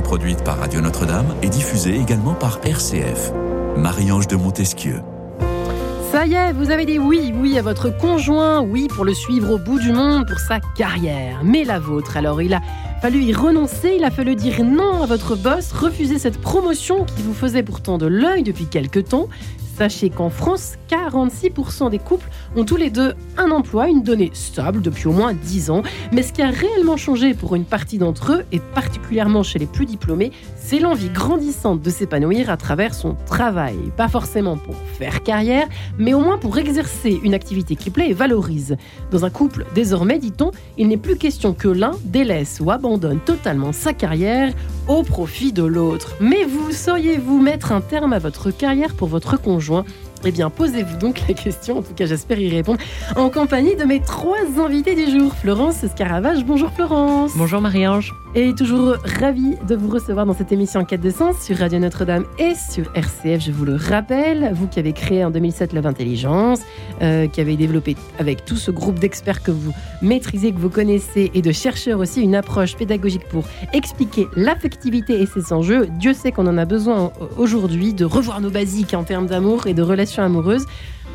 produite par Radio Notre-Dame et diffusée également par RCF. Marie-Ange de Montesquieu. Ça y est, vous avez dit oui, oui à votre conjoint, oui pour le suivre au bout du monde, pour sa carrière. Mais la vôtre, alors il a fallu y renoncer, il a fallu dire non à votre boss, refuser cette promotion qui vous faisait pourtant de l'œil depuis quelque temps. Sachez qu'en France, 46% des couples ont tous les deux un emploi, une donnée stable depuis au moins 10 ans. Mais ce qui a réellement changé pour une partie d'entre eux, et particulièrement chez les plus diplômés, c'est l'envie grandissante de s'épanouir à travers son travail. Pas forcément pour faire carrière, mais au moins pour exercer une activité qui plaît et valorise. Dans un couple, désormais, dit-on, il n'est plus question que l'un délaisse ou abandonne totalement sa carrière au profit de l'autre. Mais vous sauriez-vous mettre un terme à votre carrière pour votre conjoint? Eh bien, posez-vous donc la question, en tout cas j'espère y répondre, en compagnie de mes trois invités du jour. Florence Scaravage, bonjour Florence. Bonjour Marie-Ange. Et toujours ravie de vous recevoir dans cette émission en quête de sens sur Radio Notre-Dame et sur RCF, je vous le rappelle. Vous qui avez créé en 2007 Love Intelligence, euh, qui avez développé avec tout ce groupe d'experts que vous maîtrisez, que vous connaissez, et de chercheurs aussi, une approche pédagogique pour expliquer l'affectivité et ses enjeux. Dieu sait qu'on en a besoin aujourd'hui de revoir nos basiques en termes d'amour et de relations amoureuses.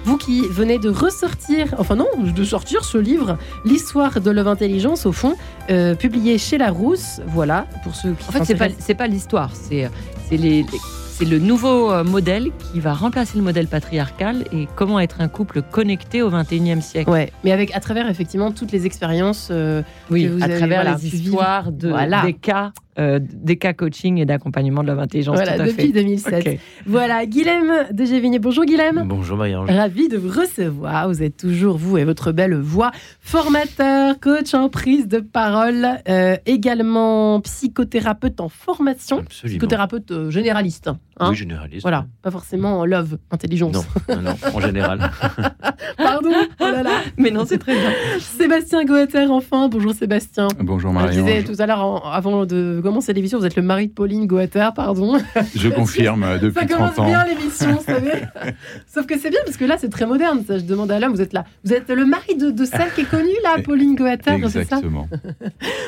Vous qui venez de ressortir, enfin non, de sortir ce livre, l'histoire de Love Intelligence, au fond, euh, publié chez Larousse. Voilà, pour ceux qui. En fait, c'est pas, c'est pas l'histoire, c'est, c'est les, c'est le nouveau euh, modèle qui va remplacer le modèle patriarcal et comment être un couple connecté au 21e siècle. Ouais, mais avec à travers effectivement toutes les expériences. euh, Oui, que vous à avez, travers voilà, les histoires de, Voilà. des cas, euh, des cas coaching et d'accompagnement de la intelligence. Voilà, tout à depuis fait. 2007. Ok. Voilà, Guilhem de Gévigné. Bonjour Guilhem. Bonjour Marie-Ange. Ravi de vous recevoir. Vous êtes toujours, vous et votre belle voix, formateur, coach en prise de parole, euh, également psychothérapeute en formation, Absolument. psychothérapeute euh, généraliste. Hein. Oui, généraliste. Voilà, pas forcément love, intelligence. Non, non, non, en général. Pardon, oh là là. Mais non, c'est très bien. Sébastien Goether, enfin. Bonjour Sébastien. Bonjour Je disais tout à l'heure, avant de commencer l'émission, vous êtes le mari de Pauline Goether, pardon. Je confirme euh, Ça depuis commence 30 ans. bien l'émission, vous savez. Sauf que c'est bien parce que là, c'est très moderne. Ça, je demande à l'homme, vous êtes là. Vous êtes le mari de, de celle qui est connue, là, Pauline Goether, c'est ça? Exactement.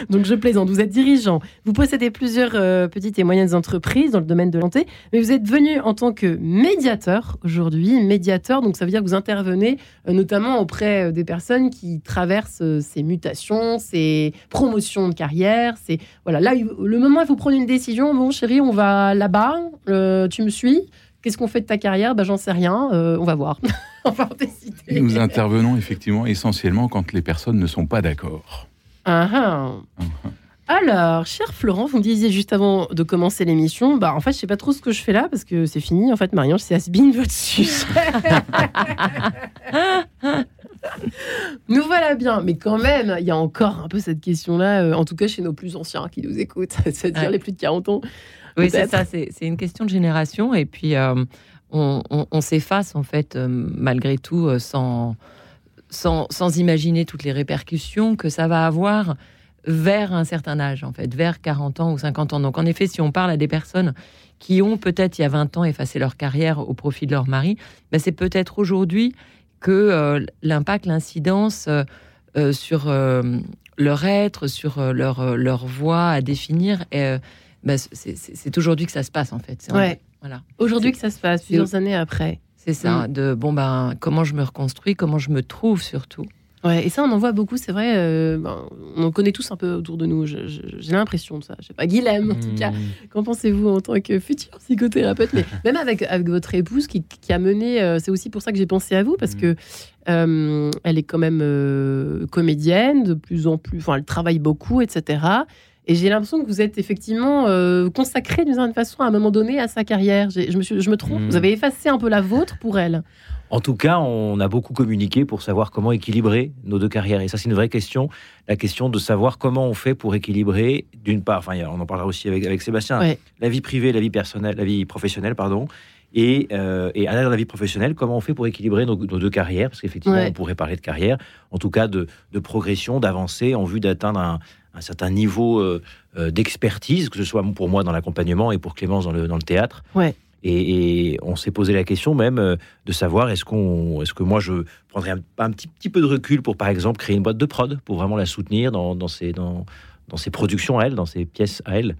Donc je plaisante. Vous êtes dirigeant. Vous possédez plusieurs euh, petites et moyennes entreprises dans le domaine de la santé, mais vous êtes venu en tant que médiateur aujourd'hui. Médiateur, donc ça veut dire que vous intervenez euh, notamment auprès euh, des personnes qui traversent euh, ces mutations, ces promotions de carrière. C'est voilà. Là, le moment où faut prendre une décision. Bon, chérie, on va là-bas. euh, tu me suis. Qu'est-ce qu'on fait de ta carrière? Ben, j'en sais rien. euh, on va voir. on va en décider. Nous intervenons effectivement essentiellement quand les personnes ne sont pas d'accord. Ah. Alors, cher Florent, vous me disiez juste avant de commencer l'émission, bah en fait, je sais pas trop ce que je fais là parce que c'est fini. En fait, Marianne, c'est Asbin votre sujet. nous voilà bien, mais quand même, il y a encore un peu cette question-là, euh, en tout cas chez nos plus anciens qui nous écoutent, c'est-à-dire Ouais. les plus de 40 ans. Oui, c'est ça. C'est une question de génération. Et puis, euh, on, on- on s'efface, en fait, euh, malgré tout, sans, sans, sans imaginer toutes les répercussions que ça va avoir vers un certain âge, en fait, vers 40 ans ou 50 ans. Donc, en effet, si on parle à des personnes qui ont peut-être, il y a 20 ans, effacé leur carrière au profit de leur mari, ben, c'est peut-être aujourd'hui que euh, l'impact, l'incidence euh, euh, sur euh, leur être, sur leur, leur voie à définir, ben, c'est- aujourd'hui que ça se passe, en fait. Ouais. Voilà. Aujourd'hui que ça se passe, plusieurs années après. C'est ça, de bon ben comment je me reconstruis, comment je me trouve surtout. Ouais, et ça, on en voit beaucoup, c'est vrai. euh, ben, on en connaît tous un peu autour de nous. J'ai l'impression de ça. Je sais pas, Guilhem, en tout cas. Qu'en pensez-vous en tant que futur psychothérapeute? Mais même avec, avec votre épouse qui, qui a mené, euh, c'est aussi pour ça que j'ai pensé à vous, parce que euh, elle est quand même comédienne, de plus en plus, enfin, elle travaille beaucoup, etc. Et j'ai l'impression que vous êtes effectivement consacré d'une certaine façon à un moment donné à sa carrière. Je me, suis, je me trompe? Mm. Vous avez effacé un peu la vôtre pour elle? En tout cas, on a beaucoup communiqué pour savoir comment équilibrer nos deux carrières. Et ça, c'est une vraie question. La question de savoir comment on fait pour équilibrer, d'une part, enfin, on en parlera aussi avec, avec Sébastien, la vie privée, la vie personnelle, la vie professionnelle, pardon. Et, euh, et à l'intérieur de la vie professionnelle, comment on fait pour équilibrer nos, nos deux carrières? Parce qu'effectivement, on pourrait parler de carrière, en tout cas de, de progression, d'avancée en vue d'atteindre un, un certain niveau euh, euh, d'expertise, que ce soit pour moi dans l'accompagnement et pour Clémence dans le, dans le théâtre. Ouais. Et, on s'est posé la question même euh, de savoir est-ce qu'on, est-ce que moi je prendrais un, petit, peu de recul pour par exemple créer une boîte de prod pour vraiment la soutenir dans, ses, productions à elle, dans ses pièces à elle.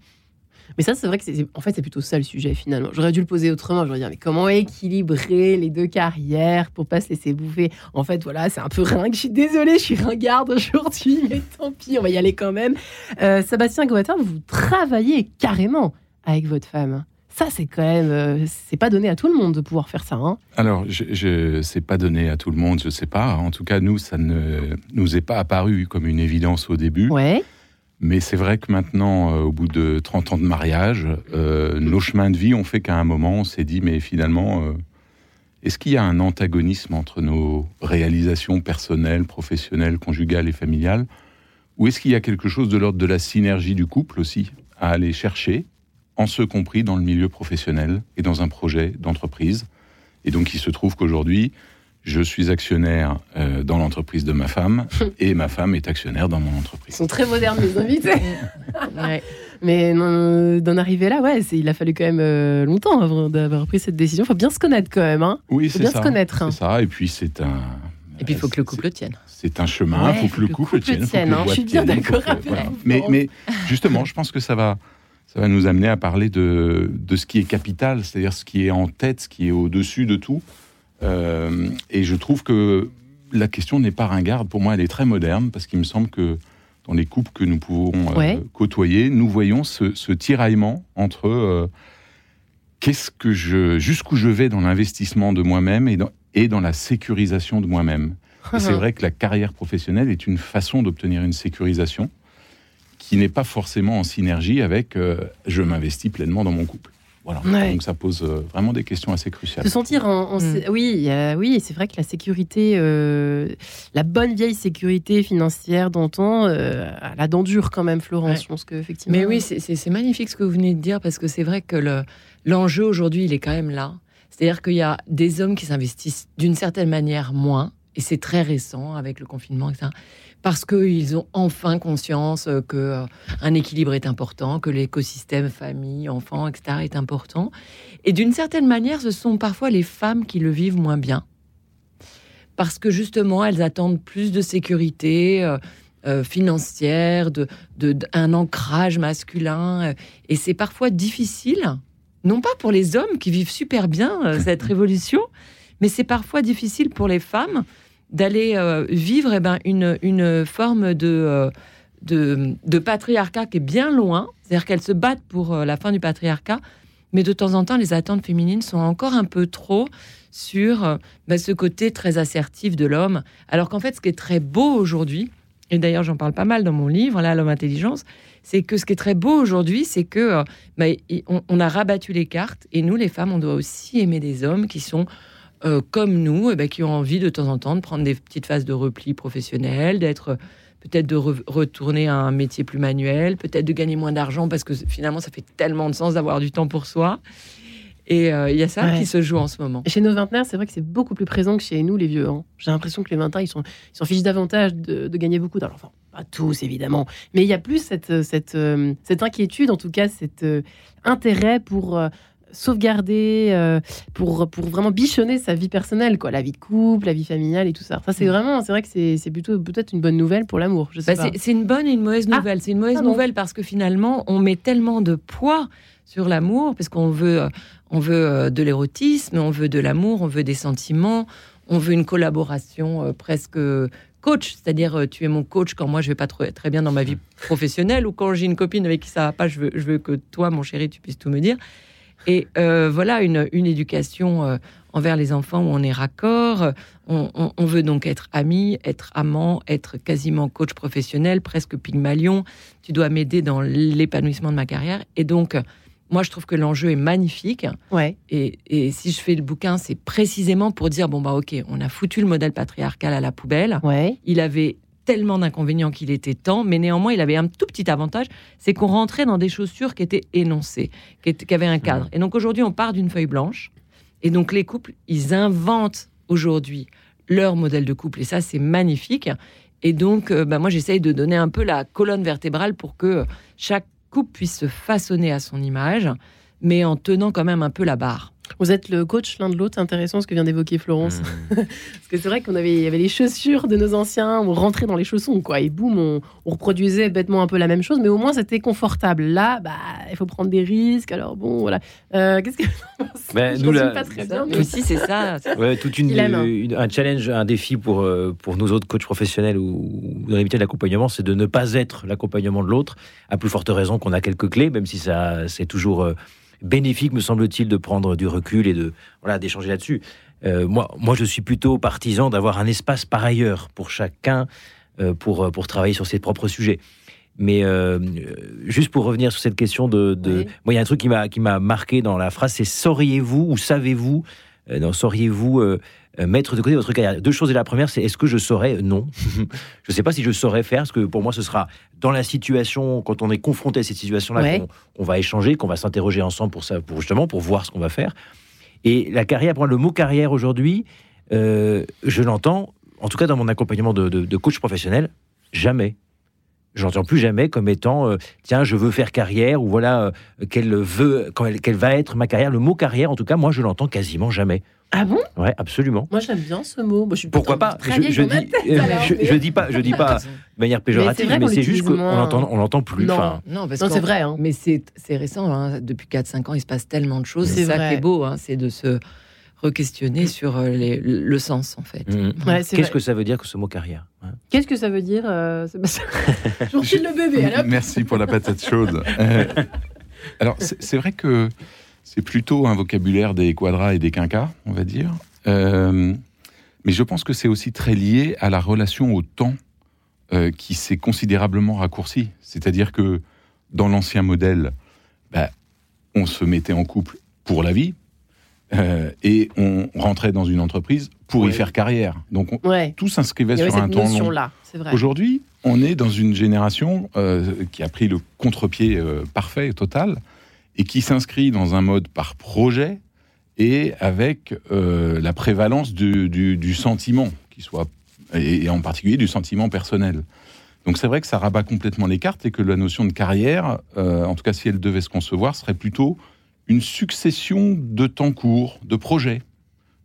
Mais ça, c'est vrai que c'est en fait c'est plutôt ça le sujet finalement. J'aurais dû le poser autrement. J'aurais dire mais comment équilibrer les deux carrières pour pas se laisser bouffer? En fait, voilà, c'est un peu ringue. Je suis désolée, je suis ringarde aujourd'hui, mais tant pis, on va y aller quand même. Euh, Sébastien Goatin, vous travaillez carrément avec votre femme. Ça, c'est quand même, euh, c'est pas donné à tout le monde de pouvoir faire ça. Hein. Alors, je, je c'est pas donné à tout le monde, je sais pas. En tout cas, nous, ça ne nous est pas apparu comme une évidence au début. Ouais. Mais c'est vrai que maintenant, euh, au bout de 30 ans de mariage, euh, nos chemins de vie ont fait qu'à un moment, on s'est dit, mais finalement, est-ce qu'il y a un antagonisme entre nos réalisations personnelles, professionnelles, conjugales et familiales? Ou est-ce qu'il y a quelque chose de l'ordre de la synergie du couple aussi à aller chercher, en ce compris dans le milieu professionnel et dans un projet d'entreprise Et donc, il se trouve qu'aujourd'hui, je suis actionnaire euh, dans l'entreprise de ma femme et ma femme est actionnaire dans mon Ils entreprise. sont très modernes les invités. Ouais. Mais non, d'en arriver là, ouais, il a fallu quand même euh, longtemps avant d'avoir pris cette décision. Faut bien se connaître quand même, hein. Oui, Faut c'est bien ça. se connaître. hein. Ça. Et puis c'est un. Et puis il faut que le couple tienne. C'est un chemin. Il Ouais, faut que le couple tienne. faut que tienne, hein. Je suis bien d'accord voilà. vous, Mais, mais justement, je pense que ça va, ça va nous amener à parler de, de ce qui est capital, c'est-à-dire ce qui est en tête, ce qui est au-dessus de tout. Euh, et je trouve que la question n'est pas ringarde. Pour moi, elle est très moderne parce qu'il me semble que dans les couples que nous pouvons euh, côtoyer, nous voyons ce, ce tiraillement entre euh, qu'est-ce que je, jusqu'où je vais dans l'investissement de moi-même et dans, et dans la sécurisation de moi-même. C'est vrai que la carrière professionnelle est une façon d'obtenir une sécurisation qui n'est pas forcément en synergie avec euh, je m'investis pleinement dans mon couple. Voilà. Ouais. Donc ça pose euh, vraiment des questions assez cruciales. Se sentir en, en- Mm. oui, euh, oui, c'est vrai que la sécurité, euh, la bonne vieille sécurité financière d'antan, euh, elle a dents dures quand même, Florence. Ouais. Je pense que effectivement. Mais oui, c'est- magnifique ce que vous venez de dire parce que c'est vrai que le- l'enjeu aujourd'hui, il est quand même là. C'est-à-dire qu'il y a des hommes qui s'investissent d'une certaine manière moins, et c'est très récent avec le confinement, etc. Parce qu'ils ont enfin conscience que euh, un équilibre est important, que l'écosystème famille, enfants, etc. est important. Et d'une certaine manière, ce sont parfois les femmes qui le vivent moins bien. Parce que justement, elles attendent plus de sécurité euh, euh, financière, de, de- d'un ancrage masculin. et c'est parfois difficile, non pas pour les hommes qui vivent super bien euh, cette révolution, mais c'est parfois difficile pour les femmes d'aller euh, vivre eh ben, une, une forme de, euh, de, de patriarcat qui est bien loin. C'est-à-dire qu'elles se battent pour euh, la fin du patriarcat, mais de temps en temps, les attentes féminines sont encore un peu trop sur bah, ce côté très assertif de l'homme. Alors qu'en fait, ce qui est très beau aujourd'hui, et d'ailleurs j'en parle pas mal dans mon livre, là, L'homme intelligence, c'est que ce qui est très beau aujourd'hui, c'est que on, on a rabattu les cartes, et nous, les femmes, on doit aussi aimer des hommes qui sont euh, comme nous, eh ben, qui ont envie de temps en temps de prendre des petites phases de repli professionnel, d'être euh, peut-être de re- retourner à un métier plus manuel, peut-être de gagner moins d'argent parce que finalement ça fait tellement de sens d'avoir du temps pour soi. Et euh, il y a ça Ouais. qui se joue en ce moment. Chez nos vingtenaires, c'est vrai que c'est beaucoup plus présent que chez nous, les vieux. hein. J'ai l'impression que les vingtains, ils sont, ils s'en fichent davantage de, de gagner beaucoup d'argent. Enfin, pas tous, évidemment. Mais il y a plus cette, cette, cette inquiétude, en tout cas, cet euh, intérêt pour euh, sauvegarder, euh, pour, pour vraiment bichonner sa vie personnelle, quoi. La vie de couple, la vie familiale et tout ça. Ça, c'est Mm. vraiment, c'est vrai que c'est plutôt peut-être une bonne nouvelle pour l'amour. Bah, c'est- une bonne et une mauvaise Ah, nouvelle. c'est une mauvaise nouvelle parce que finalement, on met tellement de poids sur l'amour, parce qu'on veut, euh, on veut euh, de l'érotisme, on veut de l'amour, on veut des sentiments, on veut une collaboration presque coach, c'est-à-dire tu es mon coach quand moi je vais pas trop- très bien dans ma vie professionnelle ou quand j'ai une copine avec qui ça va pas, je veux, je veux que toi, mon chéri, tu puisses tout me dire. Et euh, voilà une, une éducation euh, envers les enfants où on est raccord. On, on- on veut donc être ami, être amant, être quasiment coach professionnel, presque Pygmalion. Tu dois m'aider dans l'épanouissement de ma carrière. Et donc, moi, je trouve que l'enjeu est magnifique. Ouais. Et, et si je fais le bouquin, c'est précisément pour dire bon, bah, ok, on a foutu le modèle patriarcal à la poubelle. Ouais. Il avait tellement d'inconvénients qu'il était temps, mais néanmoins, il avait un tout petit avantage, c'est qu'on rentrait dans des chaussures qui étaient énoncées, qui, étaient- qui avaient un cadre. Et donc aujourd'hui, on part d'une feuille blanche, et donc les couples, ils inventent aujourd'hui leur modèle de couple, et ça, c'est magnifique. Et donc, euh, bah, moi, j'essaye de donner un peu la colonne vertébrale pour que chaque couple puisse se façonner à son image, mais en tenant quand même un peu la barre. Vous êtes le coach l'un de l'autre, c'est intéressant ce que vient d'évoquer Florence. Mmh. Parce que c'est vrai qu'on avait, il y avait les chaussures de nos anciens, on rentrait dans les chaussons, quoi. Et boum, on, on reproduisait bêtement un peu la même chose, mais au moins c'était confortable. Là, bah, il faut prendre des risques. Alors bon, voilà. Euh, Qu'est-ce que Je nous, résume la- pas très bien. mais- aussi, c'est ça. Ouais, toute une, hein. une- un challenge, un défi pour, euh, pour nous autres coachs professionnels ou, ou dans métiers de l'accompagnement, c'est de ne pas être l'accompagnement de l'autre, à plus forte raison qu'on a quelques clés, même si ça c'est toujours euh, bénéfique, me semble-t-il, de prendre du recul et de voilà d'échanger là-dessus. Euh, moi, moi, je suis plutôt partisan d'avoir un espace par ailleurs pour chacun euh, pour, euh, pour travailler sur ses propres sujets. Mais euh, juste pour revenir sur cette question de, de- Oui. moi, il y a un truc qui m'a qui m'a marqué dans la phrase, c'est sauriez-vous ou savez-vous? Non, sauriez-vous mettre de côté votre carrière Deux choses. Et la première, c'est est-ce que je saurais? Non. je ne sais pas si je saurais faire, parce que pour moi, ce sera dans la situation, quand on est confronté à cette situation-là, Ouais. qu'on va échanger, qu'on va s'interroger ensemble pour ça, pour justement pour voir ce qu'on va faire. Et la carrière, pour moi, le mot carrière aujourd'hui, euh, je l'entends, en tout cas dans mon accompagnement de, de- de coach professionnel, jamais. Je n'entends plus jamais comme étant euh, tiens, je veux faire carrière ou voilà euh, quelle veut, quand elle- quelle va être ma carrière. Le mot carrière, en tout cas, moi, je l'entends quasiment jamais. Ah bon? Ouais, absolument. Moi, j'aime bien ce mot. Moi, je suis Pourquoi pas? Je, je dis, tête, euh, je, dis pas, je dis pas de manière péjorative, mais c'est juste qu'on l'entend, on l'entend plus. Non. Enfin, Non, parce Non, qu'en- c'est vrai. hein. Mais c'est c'est récent, hein. depuis 4-5 ans, il se passe tellement de choses. C'est C'est ça qui est beau, hein, c'est de se re-questionner sur euh, les- le sens, en fait. mm. Ouais, Qu'est-ce vrai. que ça veut dire que ce mot carrière hein? Qu'est-ce que ça veut dire euh, Sébastien Je vous refile le bébé. alors. Merci pour la patate chaude. Euh, alors, c'est c'est vrai que c'est plutôt un vocabulaire des quadras et des quinquas, on va dire. Euh, mais je pense que c'est aussi très lié à la relation au temps euh, qui s'est considérablement raccourci. C'est-à-dire que dans l'ancien modèle, bah, on se mettait en couple pour la vie euh, et on rentrait dans une entreprise pour y faire carrière. Donc on- Ouais. tout s'inscrivait sur un temps long. Aujourd'hui, on est dans une génération euh, qui a pris le contre-pied euh, parfait et total et qui s'inscrit dans un mode par projet et avec euh, la prévalence du, du- du sentiment, qui soit, et, et en particulier du sentiment personnel. Donc c'est vrai que ça rabat complètement les cartes et que la notion de carrière, euh, en tout cas si elle devait se concevoir, serait plutôt une succession de temps courts, de projets.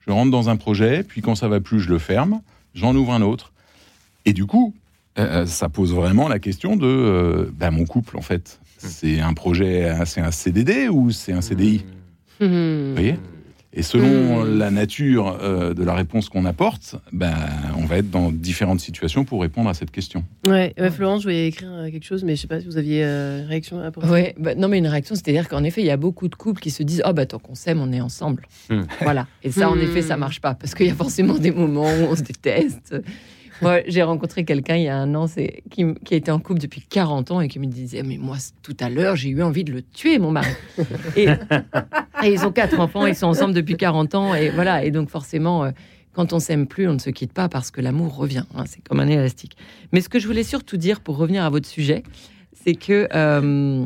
Je rentre dans un projet, puis quand ça va plus, je le ferme, j'en ouvre un autre. Et du coup, euh, ça pose vraiment la question de euh, bah, mon couple, en fait. C'est un projet, euh, c'est un CDD ou c'est un CDI Mhm. Vous voyez? Et selon Hmm. la nature euh, de la réponse qu'on apporte, ben, on va être dans différentes situations pour répondre à cette question. Ouais, ouais, Florence, je voulais écrire euh, quelque chose, mais je sais pas si vous aviez euh, une réaction à apporter. Ouais, bah, non, mais une réaction, c'est-à-dire qu'en effet, il y a beaucoup de couples qui se disent Oh, bah, tant qu'on s'aime, on est ensemble. Hmm. Voilà. Et ça, en Hmm. effet, ça marche pas parce qu'il y a forcément des moments où on se déteste. Moi, j'ai rencontré quelqu'un il y a un an c'est, qui, qui a été en couple depuis 40 ans et qui me disait Mais moi, tout à l'heure, j'ai eu envie de le tuer, mon mari. et, et ils ont quatre enfants, ils sont ensemble depuis 40 ans. Et voilà. Et donc, forcément, euh, quand on s'aime plus, on ne se quitte pas parce que l'amour revient. hein, c'est comme un élastique. Mais ce que je voulais surtout dire pour revenir à votre sujet, c'est que euh,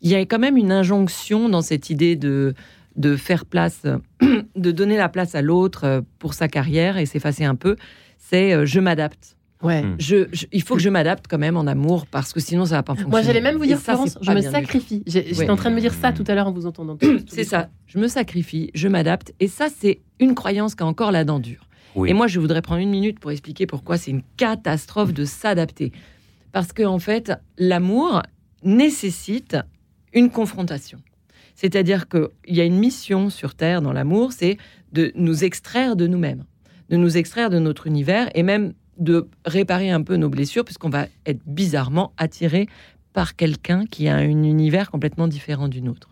il y a quand même une injonction dans cette idée de, de faire place, de donner la place à l'autre euh, pour sa carrière et s'effacer un peu. C'est je m'adapte. Ouais. Hmm. Je, je- il faut que je m'adapte quand même en amour parce que sinon ça va pas fonctionner. Moi, j'allais même vous dire, ça, Florence, je me sacrifie. J'étais Ouais. en train de me dire ça tout à l'heure en vous entendant. C'est ça. Je me sacrifie, je m'adapte. Et ça, c'est une croyance qui a encore la dent dure. Oui. Et moi, je voudrais prendre une minute pour expliquer pourquoi c'est une catastrophe de s'adapter. Parce qu'en en fait, l'amour nécessite une confrontation. C'est-à-dire qu'il y a une mission sur Terre dans l'amour, c'est de nous extraire de nous-mêmes, de nous extraire de notre univers et même de réparer un peu nos blessures, puisqu'on va être bizarrement attiré par quelqu'un qui a un univers complètement différent du nôtre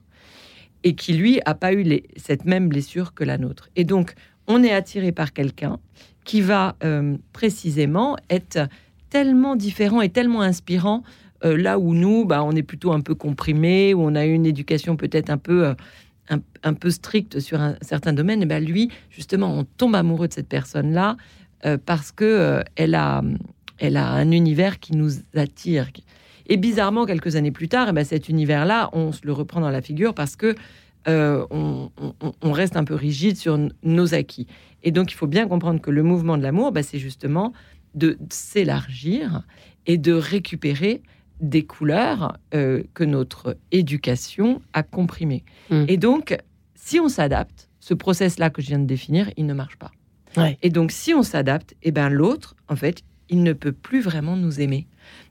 et qui, lui, a pas eu cette même blessure que la nôtre. Et donc, on est attiré par quelqu'un qui va euh, précisément être tellement différent et tellement inspirant euh, là où nous, bah, on est plutôt un peu comprimé, où on a eu une éducation peut-être un peu, euh, un, un peu stricte sur un certain domaine. Et ben lui, justement, on tombe amoureux de cette personne-là parce que euh, elle a, elle a un univers qui nous attire. Et bizarrement, quelques années plus tard, eh ben, cet univers-là, on se le reprend dans la figure parce que euh, on, on- on reste un peu rigide sur nos acquis. Et donc, il faut bien comprendre que le mouvement de l'amour, bah, c'est justement de s'élargir et de récupérer des couleurs euh, que notre éducation a comprimées. Mm. Et donc, si on s'adapte, ce process-là que je viens de définir, il ne marche pas. Et donc, si on s'adapte, eh ben l'autre, en fait, il ne peut plus vraiment nous aimer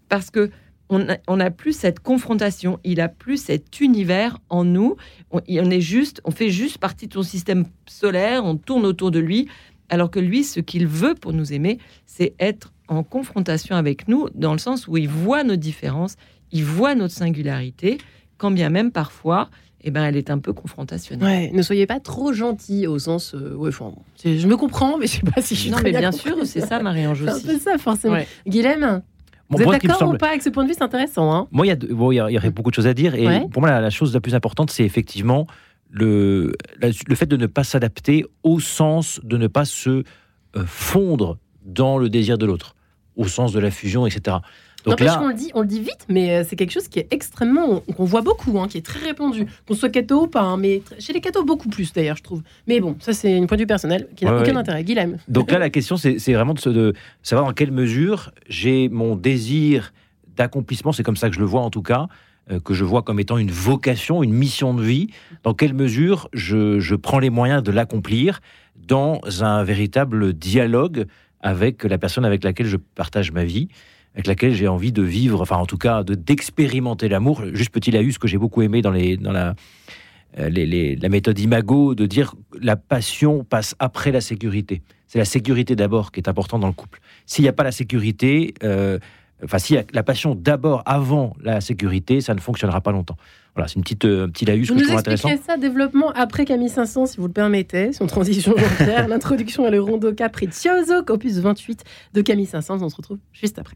parce que on n'a plus cette confrontation, il a plus cet univers en nous. On, on est juste, on fait juste partie de son système solaire, on tourne autour de lui, alors que lui, ce qu'il veut pour nous aimer, c'est être en confrontation avec nous, dans le sens où il voit nos différences, il voit notre singularité, quand bien même parfois, eh ben, elle est un peu confrontationnelle. Ouais, ne soyez pas trop gentil au sens. euh, ouais, enfin, c'est- je me comprends, mais je sais pas si je suis Non, très mais bien sûr, c'est ça, Marie-Ange C'est un aussi. peu ça, forcément. Ouais. Guilhem, vous êtes d'accord semble- ou pas avec ce point de vue C'est intéressant. Hein Moi, il y, a de- bon, il y y aurait beaucoup de choses à dire. Et Ouais. pour moi, la, la chose la plus importante, c'est effectivement le, la- le fait de ne pas s'adapter au sens de ne pas se euh, fondre dans le désir de l'autre, au sens de la fusion, etc. Donc là, qu'on le dit, on le dit vite, mais euh, c'est quelque chose qui est extrêmement, qu'on voit beaucoup, hein, qui est très répandu, qu'on soit catho ou pas, hein, mais chez les cathos beaucoup plus d'ailleurs, je trouve. Mais bon, ça c'est une point de vue personnel qui n'a Ouais, aucun ouais. intérêt. Guilhem. donc là, la question, c'est vraiment de, savoir dans quelle mesure j'ai mon désir d'accomplissement, c'est comme ça que je le vois en tout cas, euh, que je vois comme étant une vocation, une mission de vie, dans quelle mesure je, je prends les moyens de l'accomplir dans un véritable dialogue avec la personne avec laquelle je partage ma vie, avec laquelle j'ai envie de vivre, enfin en tout cas de d'expérimenter l'amour. Juste petit laïus que j'ai beaucoup aimé dans, les, dans la, euh, les- les- la méthode Imago, de dire la passion passe après la sécurité. C'est la sécurité d'abord qui est importante dans le couple. S'il n'y a pas la sécurité, euh, enfin s'il y a la passion d'abord avant la sécurité, ça ne fonctionnera pas longtemps. Voilà, c'est une petite, euh, un petit laïus Vous que je trouve intéressant. expliquerez ça développement après Camille 500, si vous le permettez, son transition volontaire, l'introduction et le rondo capriccioso, opus 28 de Camille 500. On se retrouve juste après.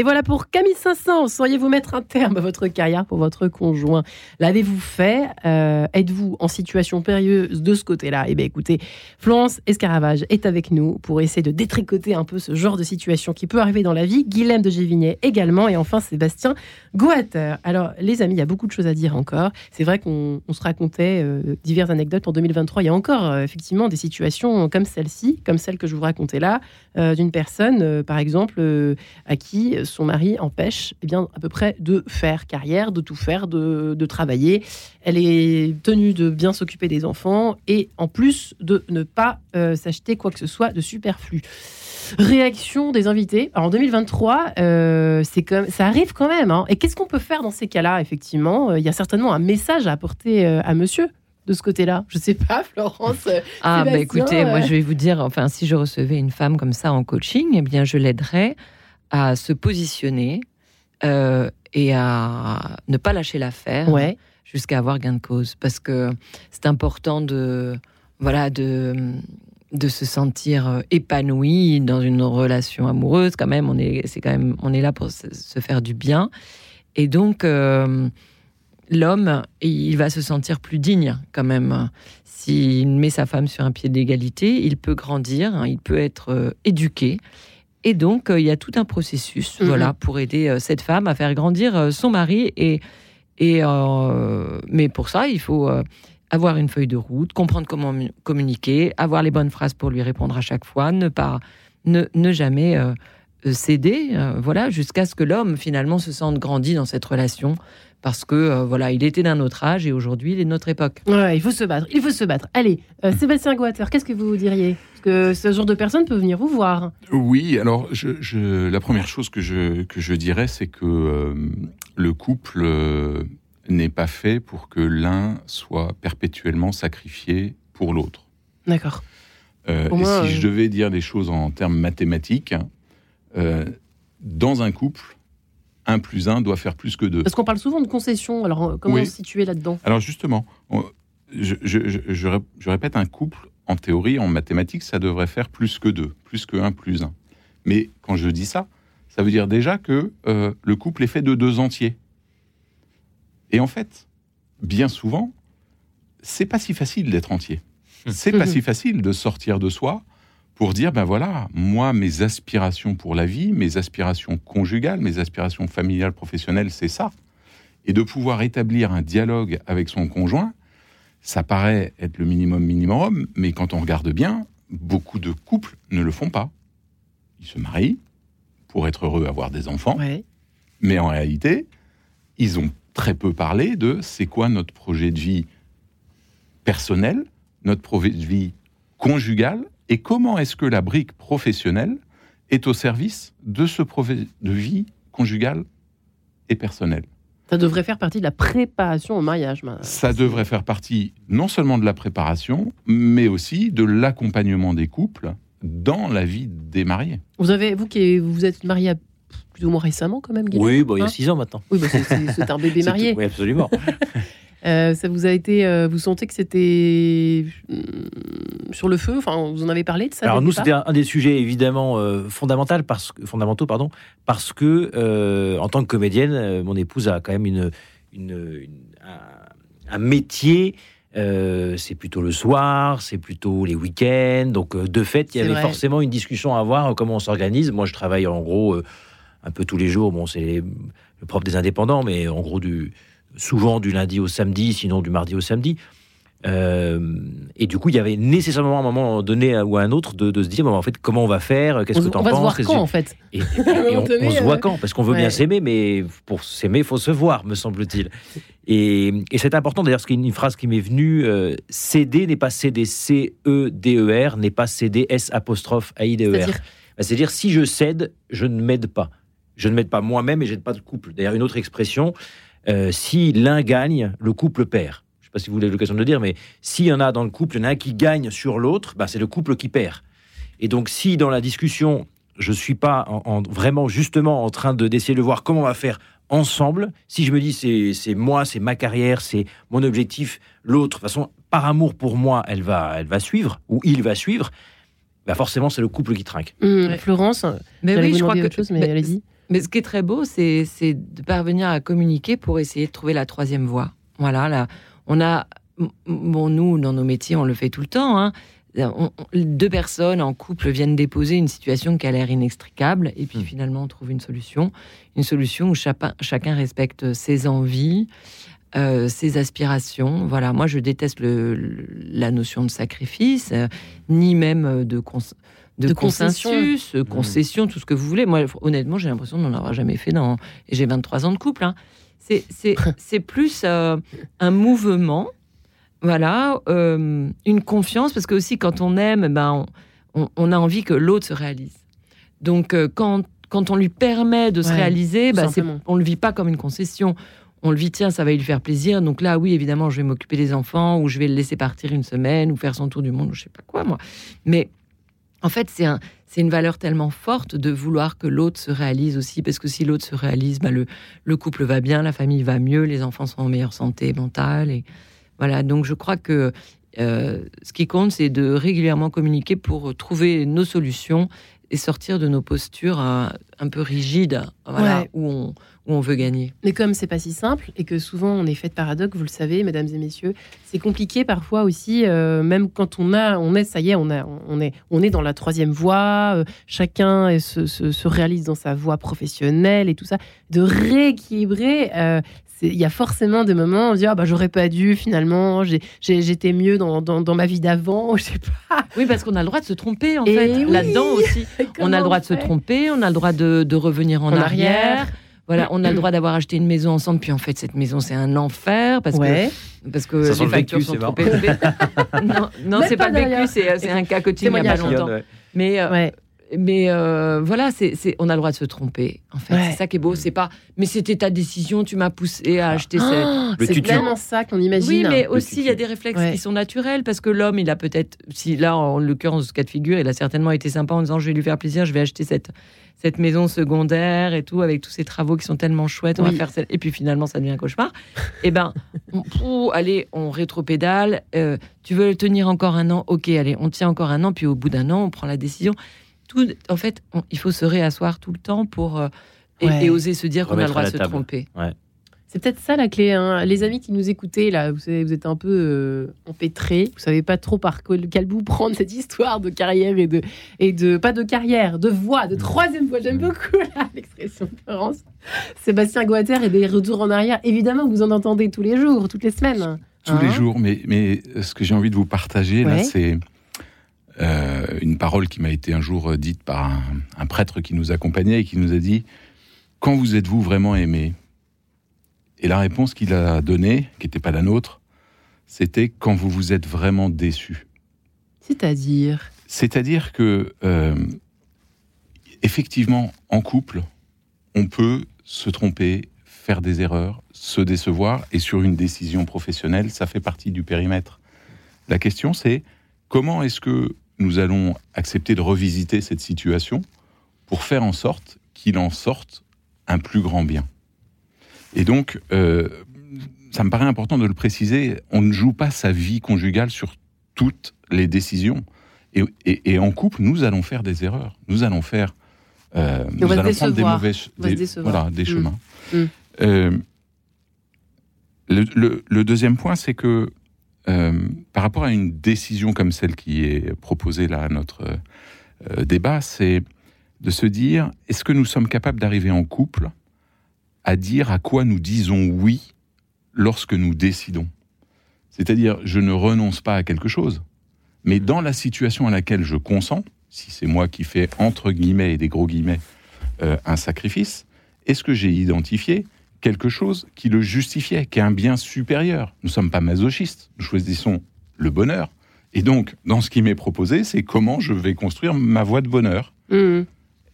Et voilà pour Camille 500. Sauriez-vous mettre un terme à votre carrière pour votre conjoint? L'avez-vous fait? Euh, Êtes-vous en situation périlleuse de ce côté-là? Eh bien, écoutez, Florence Escaravage est avec nous pour essayer de détricoter un peu ce genre de situation qui peut arriver dans la vie. Guilhem de Gévigné également. Et enfin, Sébastien Goater. Alors, les amis, il y a beaucoup de choses à dire encore. C'est vrai qu'on on se racontait euh, diverses anecdotes en 2023. Il y a encore euh, effectivement des situations comme celle-ci, comme celle que je vous racontais là, euh, d'une personne, par exemple, à qui son mari empêche eh bien, à peu près de faire carrière, de tout faire, de, de travailler. Elle est tenue de bien s'occuper des enfants et en plus de ne pas euh, s'acheter quoi que ce soit de superflu. Réaction des invités. Alors, en 2023, euh, c'est comme ça arrive quand même. hein. Et qu'est-ce qu'on peut faire dans ces cas-là Effectivement, Euh, il y a certainement un message à apporter à Monsieur de ce côté-là. Je sais pas, Florence. Ah, bah écoutez, moi je vais vous dire, enfin, si je recevais une femme comme ça en coaching, eh bien, je l'aiderais à se positionner euh, et à ne pas lâcher l'affaire Ouais. jusqu'à avoir gain de cause. Parce que c'est important de, voilà, de, de se sentir euh, épanoui dans une relation amoureuse. Quand même, on est, c'est quand même, on est là pour se, se faire du bien. Et donc, euh, l'homme, il va se sentir plus digne quand même. S'il met sa femme sur un pied d'égalité, il peut grandir, hein, il peut être euh, éduqué. Et donc, euh, il y a tout un processus Mhm. voilà, pour aider euh, cette femme à faire grandir euh, son mari. Et, et, mais pour ça, il faut avoir une feuille de route, comprendre comment mu- communiquer, avoir les bonnes phrases pour lui répondre à chaque fois, ne, pas, ne, ne jamais euh, céder, euh, voilà, jusqu'à ce que l'homme finalement se sente grandi dans cette relation. Parce que euh, voilà, il était d'un autre âge et aujourd'hui il est de notre époque. Ouais, il faut se battre. Il faut se battre. Allez, euh, Sébastien Goater, qu'est-ce que vous diriez? Parce que ce genre de personne peut venir vous voir. Oui, alors je, je- la première chose que je, que je dirais, c'est que euh, le couple n'est pas fait pour que l'un soit perpétuellement sacrifié pour l'autre. D'accord. Euh, moins, si euh, je devais dire les choses en termes mathématiques, euh, dans un couple, 1 plus 1 doit faire plus que 2. Parce qu'on parle souvent de concessions. Alors, euh, comment Oui. se situer là-dedans? Alors justement, on- je, je- je- je rép- je répète, un couple, en théorie, en mathématiques, ça devrait faire plus que 2, plus que 1 plus 1. Mais quand je dis ça, ça veut dire déjà que euh, le couple est fait de deux entiers. Et en fait, bien souvent, c'est pas si facile d'être entier. C'est pas si facile de sortir de soi pour dire ben voilà, moi mes aspirations pour la vie, mes aspirations conjugales, mes aspirations familiales, professionnelles, c'est ça. Et de pouvoir établir un dialogue avec son conjoint, ça paraît être le minimum minimum, mais quand on regarde bien, beaucoup de couples ne le font pas. Ils se marient pour être heureux, avoir des enfants, Ouais. mais en réalité, ils ont très peu parlé de c'est quoi notre projet de vie personnel, notre projet de vie conjugal, et comment est-ce que la brique professionnelle est au service de ce projet de vie conjugal et personnel. Ça devrait faire partie de la préparation au mariage. ma- Ça devrait faire partie non seulement de la préparation, mais aussi de l'accompagnement des couples dans la vie des mariés. Vous avez, vous qui vous êtes marié à plus ou moins récemment quand même, Guillaume Oui, bon, il y a Hein? six ans maintenant. Oui, bah, c'est- un bébé marié. tout. Oui, absolument. Euh, ça vous a été, euh, vous sentez que c'était hum, sur le feu? Enfin, vous en avez parlé de ça Alors nous, c'était un, un des sujets évidemment euh, fondamental parce que, fondamentaux, pardon, parce que en tant que comédienne, mon épouse a quand même une, une- une- un, un métier. c'est plutôt le soir, c'est plutôt les week-ends. Donc de fait, il y avait vrai. forcément une discussion à avoir comment on s'organise. Moi, je travaille en gros un peu tous les jours. Bon, c'est le propre des indépendants, mais en gros du souvent du lundi au samedi, sinon du mardi au samedi. Euh, et du coup, il y avait nécessairement un moment donné ou à un autre de, de se dire, bon, en fait, comment on va faire Qu'est-ce on, que on tu en va se penses voir quand en fait? Et, et- un et moment on, on se voit quand Parce qu'on veut ouais. bien s'aimer, mais pour s'aimer, il faut se voir, me semble-t-il. Et, c'est important d'ailleurs, c'est une, une phrase qui m'est venue euh, céder n'est pas céder, C-E-D-E-R, n'est pas céder, S apostrophe A-I-D-E-R. C'est-à-dire Bah, si je cède, je ne m'aide pas. Je ne m'aide pas moi-même et je n'aide pas de couple. D'ailleurs, une autre expression, euh, si l'un gagne, le couple perd. Je ne sais pas si vous avez l'occasion de le dire, mais s'il y en a dans le couple, il y en a un qui gagne sur l'autre, bah, c'est le couple qui perd. Et donc, si dans la discussion, je ne suis pas en, en- vraiment justement en train de d'essayer de voir comment on va faire ensemble, si je me dis c'est moi, c'est ma carrière, c'est mon objectif, l'autre, de toute façon, par amour pour moi, elle va, elle va suivre, ou il va suivre, bah forcément, c'est le couple qui trinque. Ouais. Florence, Mais oui, je crois que chose, mais allez-y. Mais ce qui est très beau, c'est de parvenir à communiquer pour essayer de trouver la troisième voie. Voilà, là, on a, bon, nous, dans nos métiers, on le fait tout le temps. hein. On- on- deux personnes en couple viennent déposer une situation qui a l'air inextricable, et puis Mm. finalement, on trouve une solution. Une solution où chacun, chacun respecte ses envies, euh, ses aspirations. Voilà, moi, je déteste le, le- la notion de sacrifice, euh, ni même euh, de, cons- de, consensus, euh, concession, tout ce que vous voulez. Moi, honnêtement, j'ai l'impression de n'en avoir jamais fait dans. Et j'ai 23 ans de couple. hein. C'est- plus euh, un mouvement, voilà, euh, une confiance, parce que aussi quand on aime, ben, on, on- on a envie que l'autre se réalise. Donc euh, quand, quand on lui permet de se Ouais, réaliser, ben, simplement. on le vit pas comme une concession. On le vit, tiens, ça va lui faire plaisir. Donc là, oui, évidemment, je vais m'occuper des enfants, ou je vais le laisser partir une semaine, ou faire son tour du monde, ou je sais pas quoi, moi. Mais en fait, c'est un, c'est une valeur tellement forte de vouloir que l'autre se réalise aussi, parce que si l'autre se réalise, bah, le, le couple va bien, la famille va mieux, les enfants sont en meilleure santé mentale. Et voilà, donc je crois que euh, ce qui compte, c'est de régulièrement communiquer pour trouver nos solutions et sortir de nos postures euh, un peu rigides, voilà, Ouais. où, on, où on veut gagner. Mais comme c'est pas si simple et que souvent on est fait de paradoxe, vous le savez, mesdames et messieurs, c'est compliqué parfois aussi, euh, même quand on a, on est, ça y est, on a, on est, on est dans la troisième voie, euh, chacun se, se- se réalise dans sa voie professionnelle et tout ça, de rééquilibrer. euh, il y a forcément des moments où on se dit ah bah j'aurais pas dû finalement j'étais mieux dans, dans, dans ma vie d'avant je sais pas Oui, parce qu'on a le droit de se tromper, en Et fait, oui. là-dedans aussi. On a le droit de se tromper, on a le droit de, de revenir en, En arrière. arrière. Voilà, on a le droit d'avoir acheté une maison ensemble, puis en fait, cette maison, c'est un enfer parce ouais que, parce que Ça les le factures vécu, sont c'est trop élevées. non, c'est pas pas, le vécu, derrière. c'est un cas coaching il n'y a pas longtemps. Ouais. Mais, euh, ouais mais euh, voilà, c'est c'est- on a le droit de se tromper. En fait, Ouais. c'est ça qui est beau. C'est pas, mais c'était ta décision, tu m'as poussé à acheter cette. Le c'est tellement ça qu'on imagine Oui, mais aussi il y a des réflexes Ouais. qui sont naturels parce que l'homme, il a peut-être, si là en l'occurrence ce cas de figure, il a certainement été sympa en disant je vais lui faire plaisir, je vais acheter cette cette maison secondaire et tout avec tous ces travaux qui sont tellement chouettes, on Oui. va faire celle- et puis finalement ça devient un cauchemar. Eh ben, on- allez, on rétropédale. euh, tu veux le tenir encore un an, ok, allez, on tient encore un an, puis au bout d'un an, on prend la décision. Tout, en fait, on- il faut se réasseoir tout le temps pour euh, et, Ouais. et oser se dire qu'on a le droit de se table. tromper. C'est peut-être ça la clé. hein. Les amis qui nous écoutaient, là, vous, savez, vous êtes un peu euh, empêtrés. Vous savez pas trop par quel, quel bout prendre cette histoire de carrière et de, et de. Pas de carrière, de voix, de troisième voix. J'aime beaucoup là, l'expression de Florence. Sébastien Guater et des retours en arrière. Évidemment, vous en entendez tous les jours, toutes les semaines. Tous Hein les jours, mais, mais ce que j'ai envie de vous partager, là, c'est euh, une parole qui m'a été un jour euh, dite par un, un prêtre qui nous accompagnait et qui nous a dit Quand vous êtes-vous vraiment aimé? Et la réponse qu'il a donnée, qui n'était pas la nôtre, c'était Quand vous vous êtes vraiment déçu. C'est-à-dire? C'est-à-dire que, euh, effectivement, en couple, on peut se tromper, faire des erreurs, se décevoir, et sur une décision professionnelle, ça fait partie du périmètre. La question, c'est comment est-ce que nous allons accepter de revisiter cette situation pour faire en sorte qu'il en sorte un plus grand bien Et donc, euh, ça me paraît important de le préciser, on ne joue pas sa vie conjugale sur toutes les décisions. Et, et- et en couple, nous allons faire des erreurs. Nous allons faire. euh, nous allons prendre des mauvais, des, voilà, des Mm. chemins. Mm. Euh, le, le- le deuxième point, c'est que euh, par rapport à une décision comme celle qui est proposée là à notre euh, débat, c'est de se dire est-ce que nous sommes capables d'arriver en couple à dire à quoi nous disons oui lorsque nous décidons? C'est-à-dire, je ne renonce pas à quelque chose, mais dans la situation à laquelle je consens, si c'est moi qui fais entre guillemets et des gros guillemets euh, un sacrifice, est-ce que j'ai identifié quelque chose qui le justifiait, qui est un bien supérieur Nous ne sommes pas masochistes, nous choisissons le bonheur. Et donc, dans ce qui m'est proposé, c'est comment je vais construire ma voie de bonheur. Hum.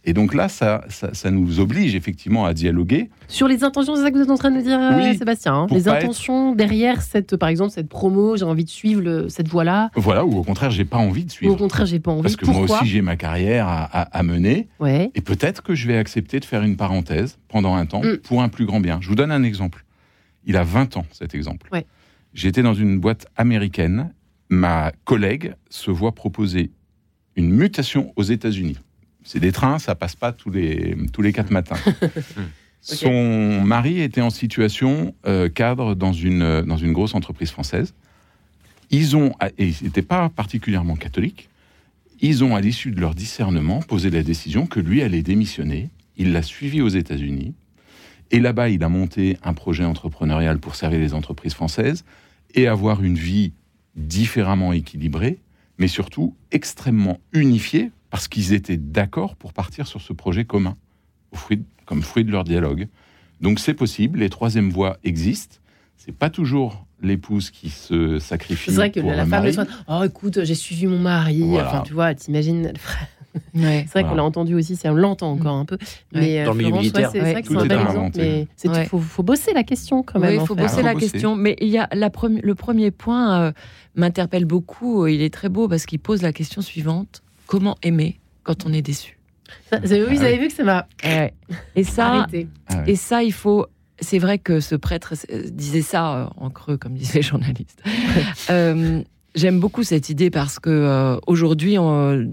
Et donc là, ça, ça, ça nous oblige effectivement à dialoguer. Sur les intentions, c'est ça que vous êtes en train de nous dire, Oui, Sébastien. hein les intentions derrière cette, par exemple, cette promo, j'ai envie de suivre le- cette voie-là. Voilà, ou au contraire, j'ai pas envie de Ou suivre. au contraire, j'ai pas envie. Parce que Pourquoi moi aussi, j'ai ma carrière à, à- à mener. Ouais. Et peut-être que je vais accepter de faire une parenthèse pendant un temps Mm. pour un plus grand bien. Je vous donne un exemple. Il a 20 ans, cet exemple. Ouais. J'étais dans une boîte américaine. Ma collègue se voit proposer une mutation aux États-Unis. C'est des trains, ça passe pas tous les, tous les quatre matins. Son mari était en situation euh, cadre dans une, euh, dans une grosse entreprise française. Ils ont, et ils n'étaient pas particulièrement catholiques, ils ont, à l'issue de leur discernement, posé la décision que lui allait démissionner. Il l'a suivi aux États-Unis. Et là-bas, il a monté un projet entrepreneurial pour servir les entreprises françaises et avoir une vie différemment équilibrée, mais surtout extrêmement unifiée, parce qu'ils étaient d'accord pour partir sur ce projet commun, au fruit- comme fruit de leur dialogue. Donc c'est possible, les troisièmes voies existent. C'est pas toujours l'épouse qui se sacrifie. C'est vrai que pour la un femme le soir, oh écoute, j'ai suivi mon mari. Voilà. Enfin, tu vois, t'imagines. Ouais. C'est vrai qu'on l'a entendu aussi, c'est on l'entend encore un peu. Mais Dans euh, le milieu Florence, militaire. ouais, c'est Ouais. vrai que c'est un bel exemple. Mais Ouais. faut, faut bosser la question quand même. Oui, il en faut fait. bosser la bosser. question. Mais il y a la le premier point euh, m'interpelle beaucoup. Il est très beau parce qu'il pose la question suivante comment aimer quand on est déçu. Ça- vous avez vu que ça m'a Et ça, arrêté. Ah ouais. et ça, il faut. C'est vrai que ce prêtre euh, disait ça euh, en creux, comme disaient les journalistes. Euh, J'aime beaucoup cette idée parce que euh, aujourd'hui, en,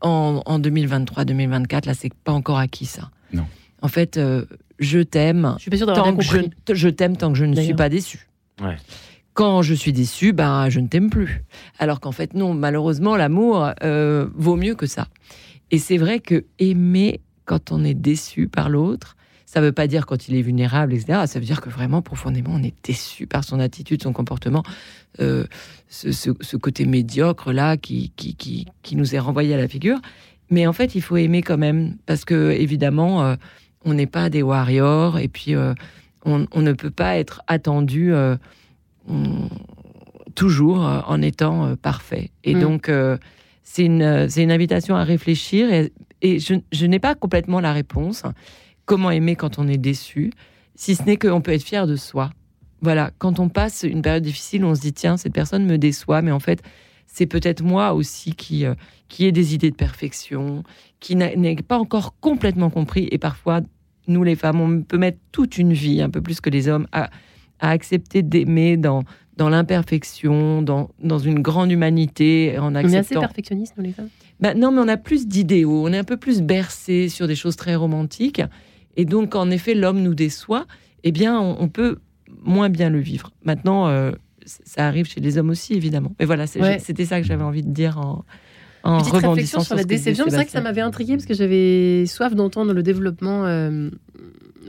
en, en 2023-2024, là, c'est pas encore acquis ça. Non. En fait, euh, je t'aime Je suis pas sûre d'avoir tant bien que je, je t'aime tant que je ne suis pas déçu. Ouais. Quand je suis déçu, ben je ne t'aime plus. Alors qu'en fait non, malheureusement l'amour euh, vaut mieux que ça. Et c'est vrai que aimer quand on est déçu par l'autre, ça veut pas dire quand il est vulnérable, etc. Ça veut dire que vraiment profondément on est déçu par son attitude, son comportement, euh, ce, côté médiocre là qui, qui, qui, qui nous est renvoyé à la figure. Mais en fait, il faut aimer quand même parce que évidemment, euh, on n'est pas des warriors et puis on, ne peut pas être attendu toujours euh, en étant euh, parfait. Et Mm. donc, euh, c'est une, euh, une invitation à réfléchir et, et je, je n'ai pas complètement la réponse. Comment aimer quand on est déçu, si ce n'est qu'on peut être fier de soi. Voilà, quand on passe une période difficile, on se dit tiens, cette personne me déçoit, mais en fait, c'est peut-être moi aussi qui, euh, qui ai des idées de perfection, qui n'a- n'ai pas encore complètement compris. Et parfois, nous les femmes, on peut mettre toute une vie, un peu plus que les hommes, à, à accepter d'aimer dans, dans l'imperfection, dans, dans une grande humanité, en On est assez acceptant. perfectionnistes, nous, les femmes. Ben non, mais on a plus d'idéaux, on est un peu plus bercé sur des choses très romantiques. Et donc, en effet, l'homme nous déçoit. Eh bien, on, on peut moins bien le vivre. Maintenant, euh, ça arrive chez les hommes aussi, évidemment. Mais voilà, Ouais. c'était ça que j'avais envie de dire en, en Petite réflexion sur la déception. C'est vrai que ça m'avait intrigué parce que j'avais soif d'entendre le développement euh,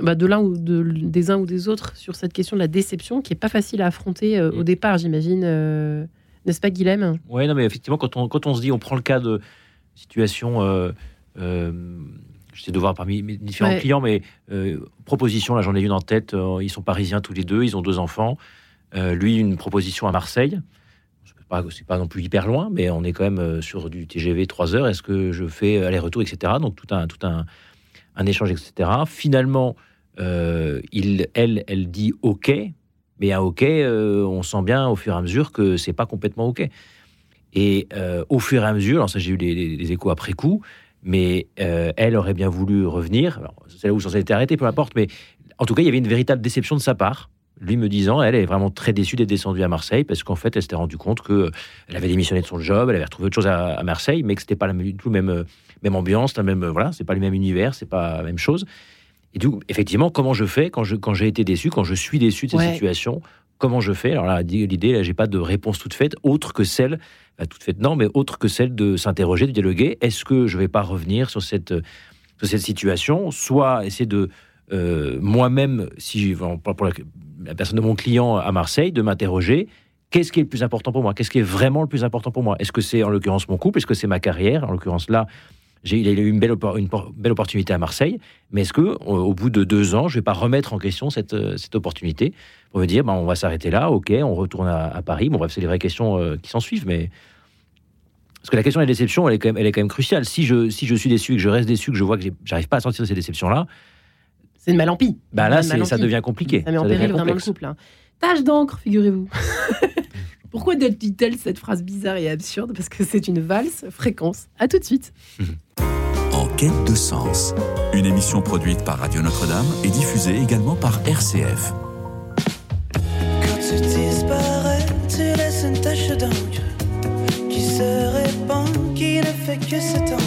bah, de l'un ou de, des uns ou des autres sur cette question de la déception qui est pas facile à affronter euh, au Mm. départ, j'imagine. euh, N'est-ce pas, Guilhem? Ouais, non, mais effectivement, quand on, quand on se dit, on prend le cas de situation, euh, euh, j'essaie de voir parmi mes différents Ouais. clients, mais proposition, là j'en ai une en tête, ils sont parisiens tous les deux, ils ont deux enfants. Lui, une proposition à Marseille. C'est pas, non plus hyper loin, mais on est quand même sur du TGV 3 heures. Est-ce que je fais aller-retour, etc. Donc tout un, tout un, un échange, etc. Finalement, euh, il, elle, elle dit OK, mais un OK, euh, on sent bien au fur et à mesure que c'est pas complètement OK. Et euh, au fur et à mesure, alors ça j'ai eu les échos après coup, mais elle aurait bien voulu revenir. C'est là où ça été arrêté, peu importe, mais en tout cas, il y avait une véritable déception de sa part. Lui me disant, elle est vraiment très déçue d'être descendue à Marseille parce qu'en fait, elle s'était rendue compte que elle avait démissionné de son job, elle avait retrouvé autre chose à, à Marseille, mais que c'était pas la même, du tout même, euh, même ambiance, la même, euh, voilà, c'est pas le même univers, c'est pas la même chose. Et du coup, effectivement, comment je fais quand je quand j'ai été déçu, quand je suis déçu de cette Ouais. situation, comment je fais? Alors là, l'idée, là, j'ai pas de réponse toute faite, autre que celle, bah, toute faite non, mais autre que celle de s'interroger, de dialoguer. Est-ce que je vais pas revenir sur cette euh, sur cette situation, soit essayer de euh, moi-même, si pour la, la personne de mon client à Marseille, de m'interroger. Qu'est-ce qui est le plus important pour moi? Qu'est-ce qui est vraiment le plus important pour moi? Est-ce que c'est en l'occurrence mon couple? Est-ce que c'est ma carrière? En l'occurrence là, il a eu une belle, une belle opportunité à Marseille, mais est-ce que au, au bout de deux ans, je vais pas remettre en question cette, euh, cette opportunité pour me dire, bah, on va s'arrêter là, ok, on retourne à, à Paris. Bon, bref, c'est les vraies questions euh, qui s'en suivent, mais parce que la question de la déception, elle est quand même, elle est quand même cruciale. Si je, si je suis déçu, que je reste déçu, que je vois que j'arrive pas à sortir de ces déceptions-là, C'est une malampi. bah là, c'est- ça devient compliqué. Ça met en péril vraiment le complexe. couple. hein. Tâche d'encre, figurez-vous. Pourquoi dit-elle cette phrase bizarre et absurde Parce que c'est une valse fréquence. À tout de suite. En quête de sens, une émission produite par Radio Notre-Dame et diffusée également par RCF. Quand tu disparais, tu laisses une tache d'encre qui se répand, qui ne fait que s'étendre.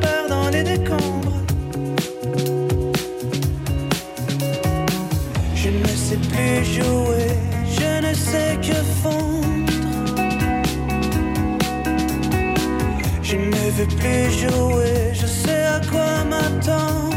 Perds dans les décombres. Je ne sais plus jouer, je ne sais que fondre. Je ne veux plus jouer, je sais à quoi m'attendre.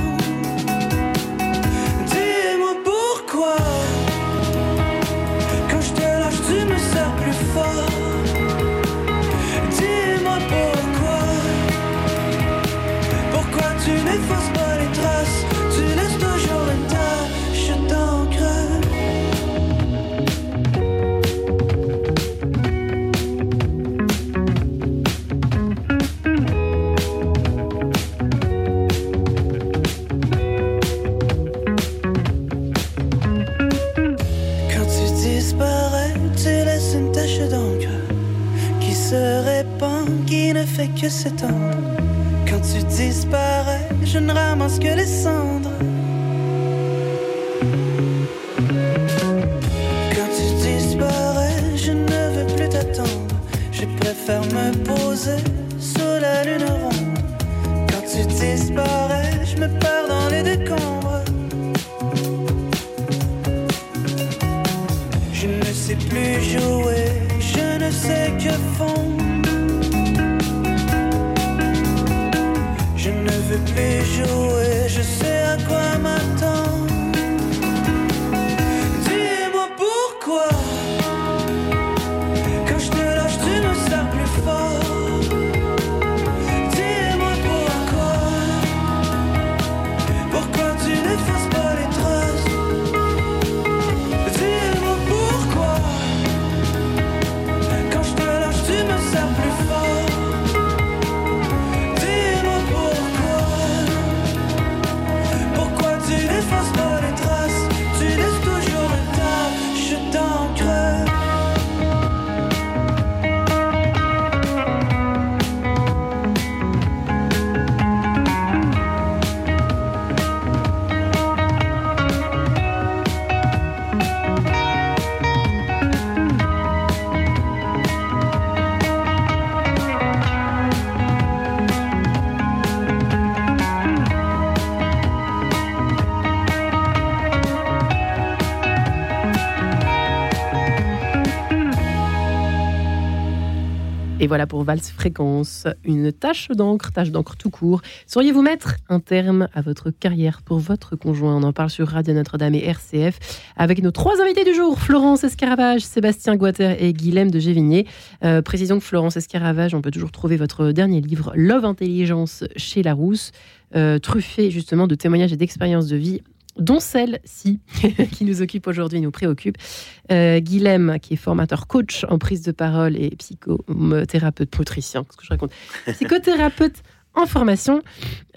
Voilà pour Valse Fréquence, une tâche d'encre, tâche d'encre tout court. Sauriez-vous mettre un terme à votre carrière pour votre conjoint? On en parle sur Radio Notre-Dame et RCF avec nos trois invités du jour, Florence Escaravage, Sébastien Guater et Guilhem de Gévigné. Euh, précisons que Florence Escaravage, on peut toujours trouver votre dernier livre, Love Intelligence, chez Larousse, euh, truffé justement de témoignages et d'expériences de vie dont celle-ci qui nous occupe aujourd'hui, nous préoccupe. Euh, Guilhem, qui est formateur coach en prise de parole et psychothérapeute motricien, qu'est-ce que je raconte Psychothérapeute en formation,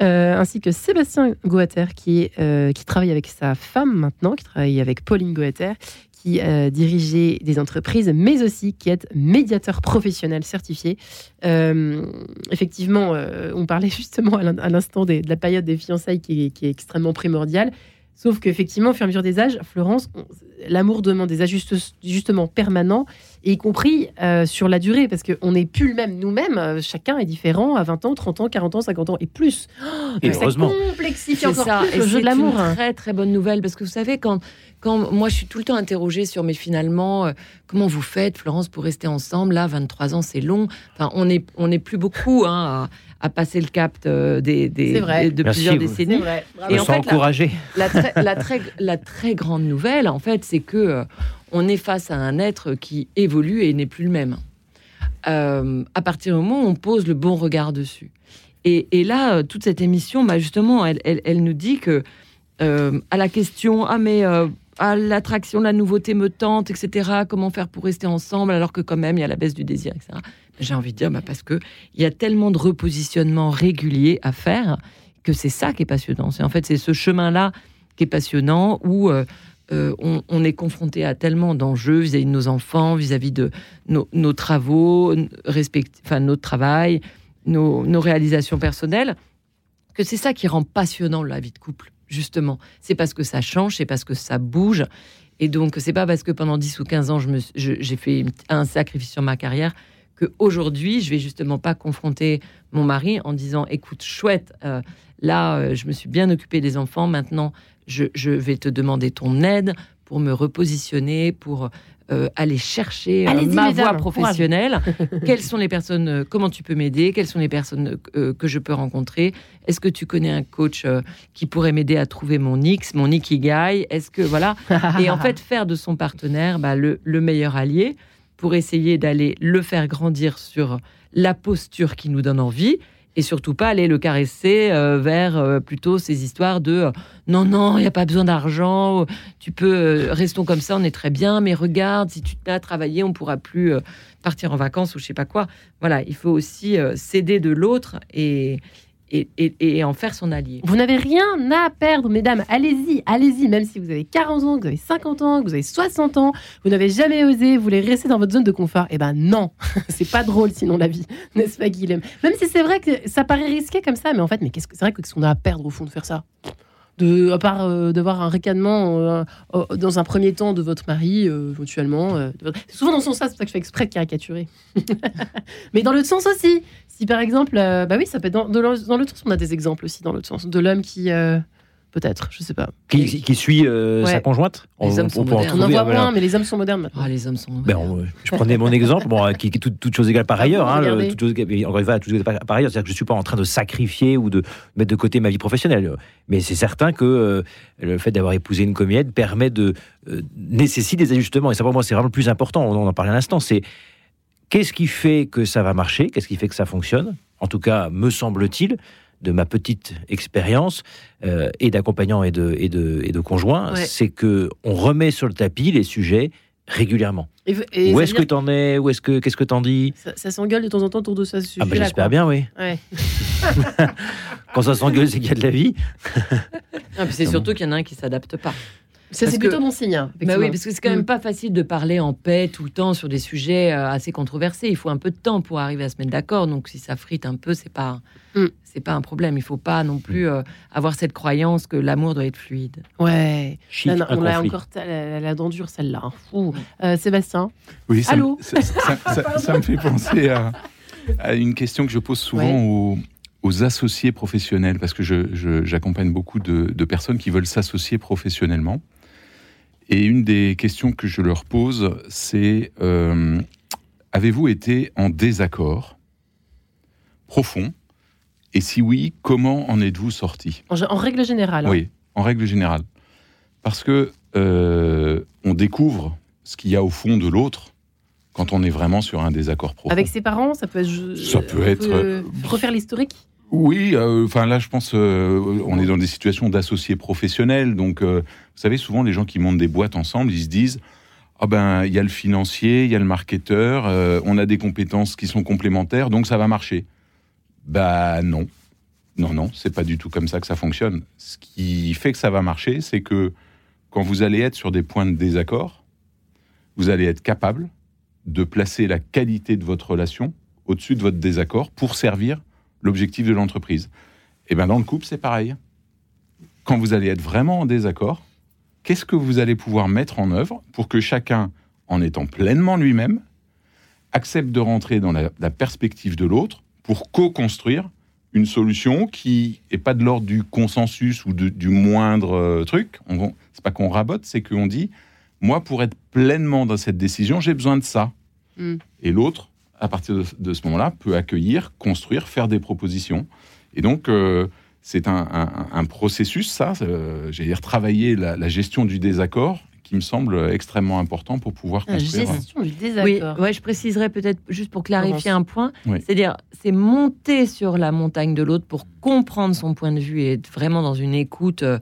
euh, ainsi que Sébastien Goater, qui, euh, qui travaille avec sa femme maintenant, qui travaille avec Pauline Goater, qui euh, dirigeait des entreprises, mais aussi qui est médiateur professionnel certifié. Euh, effectivement, euh, on parlait justement à l'in- à l'instant de la période des fiançailles qui est, qui est extrêmement primordiale. Sauf qu'effectivement, au fur et à mesure des âges, Florence, l'amour demande des ajustements permanents, et y compris euh, sur la durée, parce qu'on n'est plus le même nous-mêmes. euh, Chacun est différent à 20 ans, 30 ans, 40 ans, 50 ans et plus. Et Donc ça complexifie C'est encore ça, plus et le jeu c'est de l'amour. une très très bonne nouvelle parce que vous savez quand quand moi je suis tout le temps interrogée sur mais finalement euh, comment vous faites Florence pour rester ensemble? Là 23 ans c'est long enfin on est on n'est plus beaucoup hein, à, à passer le cap euh, des, des- C'est vrai. de plusieurs vous- décennies vrai. Et en fait, la- encouragé. la très, la, très, la très grande nouvelle, en fait, c'est que euh, on est face à un être qui évolue et n'est plus le même. Euh, à partir du moment où on pose le bon regard dessus. Et, là, euh, toute cette émission, bah, justement, elle, nous dit que euh, à la question, ah mais à l'attraction, la nouveauté me tente, etc. Comment faire pour rester ensemble alors que quand même il y a la baisse du désir, etc. J'ai envie de dire, bah, parce que il y a tellement de repositionnements réguliers à faire que c'est ça qui est passionnant. C'est en fait c'est ce chemin-là qui est passionnant où euh, on, est confronté à tellement d'enjeux vis-à-vis de nos enfants, vis-à-vis de nos, travaux, respect- enfin notre travail, nos, réalisations personnelles, que c'est ça qui rend passionnant la vie de couple. Justement, c'est parce que ça change, c'est parce que ça bouge. Et donc, c'est pas parce que pendant 10 ou 15 ans, j'ai fait un sacrifice sur ma carrière que aujourd'hui, je vais justement pas confronter mon mari en disant écoute, chouette, euh, là, euh, je me suis bien occupé des enfants, maintenant, je, je vais te demander ton aide pour me repositionner, pour euh, aller chercher euh, ma voie professionnelle. Quelles sont les personnes, euh, comment tu peux m'aider? Quelles sont les personnes que je peux rencontrer? Est-ce que tu connais un coach qui pourrait m'aider à trouver mon X, mon Ikigai? Est-ce que, voilà. Et en fait, faire de son partenaire bah, le, le meilleur allié pour essayer d'aller le faire grandir sur la posture qui nous donne envie et surtout pas aller le caresser euh, vers euh, plutôt ces histoires de euh, non non il n'y a pas besoin d'argent tu peux restons comme ça on est très bien mais regarde si tu mets à travailler on pourra plus partir en vacances ou je sais pas quoi. Voilà il faut aussi s'aider de l'autre et et, en faire son allié. Vous n'avez rien à perdre, mesdames. Allez-y, allez-y. Même si vous avez 40 ans, que vous avez 50 ans, que vous avez 60 ans, vous n'avez jamais osé, vous voulez rester dans votre zone de confort. Eh ben non, c'est pas drôle sinon la vie, n'est-ce pas, Guilhem? Même si c'est vrai que ça paraît risqué comme ça, mais en fait, mais qu'est-ce que c'est vrai que qu'est-ce qu'on a à perdre au fond de faire ça? À part euh, d'avoir un ricanement euh, dans un premier temps de votre mari, euh, éventuellement. C'est souvent dans ce sens-là, c'est pour ça que je fais exprès de caricaturer. Mais dans l'autre sens aussi. Si par exemple, bah oui, ça peut être dans, l'autre- sens, on a des exemples aussi dans l'autre sens. De l'homme qui, peut-être, je sais pas. Qui, qui suit euh, Ouais. sa conjointe Les hommes sont peut en modernes. On en trouver, voit voilà. moins, mais les hommes sont modernes maintenant. Ah, les hommes sont. Ben, on- je prenais mon exemple, bon, euh, qui, qui est toute, toute chose égale par ailleurs. Hein, le- toute chose encore une fois, toute chose égale par, ailleurs, c'est-à-dire que je suis pas en train de sacrifier ou de mettre de côté ma vie professionnelle. Mais c'est certain que euh, le fait d'avoir épousé une comédienne permet de euh, nécessite des ajustements. Et ça pour moi, c'est vraiment le plus important. On en parlait à l'instant. C'est qu'est-ce qui fait que ça va marcher? Qu'est-ce qui fait que ça fonctionne? En tout cas, me semble-t-il, de ma petite expérience euh, et d'accompagnant et de, et de, et de conjoint, Ouais. c'est que on remet sur le tapis les sujets régulièrement. Et, et Où ça est-ce que t'en es? Où est-ce que qu'est-ce que t'en dis? Ça, ça s'engueule de temps en temps autour de ce sujet Ah ben j'espère bien, oui. Ouais. Quand ça s'engueule, c'est qu'il y a de la vie. C'est surtout qu'il y en a un qui s'adapte pas. Ça, c'est que- plutôt bon signe. hein, Bah oui, parce que c'est quand même Mm. pas facile de parler en paix tout le temps sur des sujets euh, assez controversés. Il faut un peu de temps pour arriver à se mettre d'accord. Donc si ça frite un peu, c'est pas Mm. c'est pas un problème. Il faut pas non plus euh, avoir cette croyance que l'amour doit être fluide. Ouais. Chic, on conflit. encore la, la dent dure, celle-là. hein. Euh, Sébastien Oui, ça, Allô me- ça, ça- ça- ça me fait penser à, à une question que je pose souvent aux, aux associés professionnels, parce que je- je- j'accompagne beaucoup de, de personnes qui veulent s'associer professionnellement. Et une des questions que je leur pose, c'est euh, avez-vous été en désaccord profond? Et si oui, comment en êtes-vous sorti? En, en règle générale. hein. oui, en règle générale. Parce que euh, on découvre ce qu'il y a au fond de l'autre quand on est vraiment sur un désaccord profond. Avec ses parents, ça peut être. je- Ça peut être, euh, refaire l'historique. Oui, euh, enfin là, je pense, euh, on est dans des situations d'associés professionnels. Donc, euh, vous savez, souvent, les gens qui montent des boîtes ensemble, ils se disent Ah ben, il y a le financier, il y a le marketeur, euh, on a des compétences qui sont complémentaires, donc ça va marcher. Bah non. Non, non, c'est pas du tout comme ça que ça fonctionne. Ce qui fait que ça va marcher, c'est que quand vous allez être sur des points de désaccord, vous allez être capable de placer la qualité de votre relation au-dessus de votre désaccord pour servir l'objectif de l'entreprise. Et bien dans le couple, c'est pareil. Quand vous allez être vraiment en désaccord, qu'est-ce que vous allez pouvoir mettre en œuvre pour que chacun, en étant pleinement lui-même, accepte de rentrer dans la, la perspective de l'autre pour co-construire une solution qui n'est pas de l'ordre du consensus ou de- du moindre euh, truc? C'est pas qu'on rabote, c'est qu'on dit, moi, pour être pleinement dans cette décision, j'ai besoin de ça. Mm. Et l'autre, à partir de, de ce moment-là, peut accueillir, construire, faire des propositions. Et donc, euh, c'est un, un- un processus, ça, euh, j'allais dire, travailler la, la gestion du désaccord, qui me semble extrêmement important pour pouvoir La construire. gestion du Oui, désaccord. ouais, je préciserais peut-être juste pour clarifier un point. Oui. C'est-à-dire, c'est monter sur la montagne de l'autre pour comprendre son point de vue et être vraiment dans une écoute euh,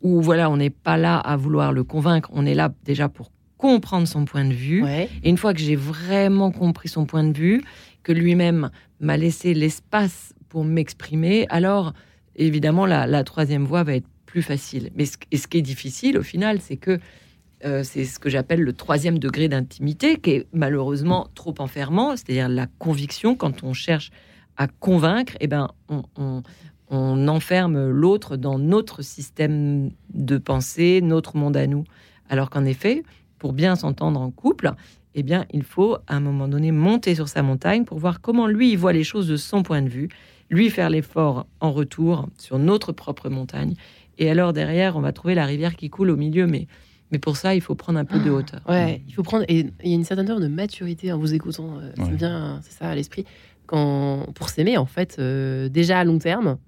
où voilà, on n'est pas là à vouloir le convaincre, on est là déjà pour comprendre son point de vue. Ouais. Et une fois que j'ai vraiment compris son point de vue, que lui-même m'a laissé l'espace pour m'exprimer, alors évidemment la, la troisième voie va être plus facile. Mais ce, et ce qui est difficile au final, c'est que euh, c'est ce que j'appelle le troisième degré d'intimité, qui est malheureusement trop enfermant, c'est-à-dire la conviction. Quand on cherche à convaincre, eh ben, on, on- on enferme l'autre dans notre système de pensée, notre monde à nous. Alors qu'en effet, pour bien s'entendre en couple, eh bien, il faut à un moment donné monter sur sa montagne pour voir comment lui il voit les choses de son point de vue, lui faire l'effort en retour sur notre propre montagne. Et alors derrière, on va trouver la rivière qui coule au milieu, mais, mais pour ça, il faut prendre un peu de hauteur. Ouais, il faut prendre. Et il y a une certaine forme de maturité en vous écoutant. euh, Ouais. vient, c'est ça, à l'esprit. Quand, pour s'aimer, en fait, euh, déjà à long terme.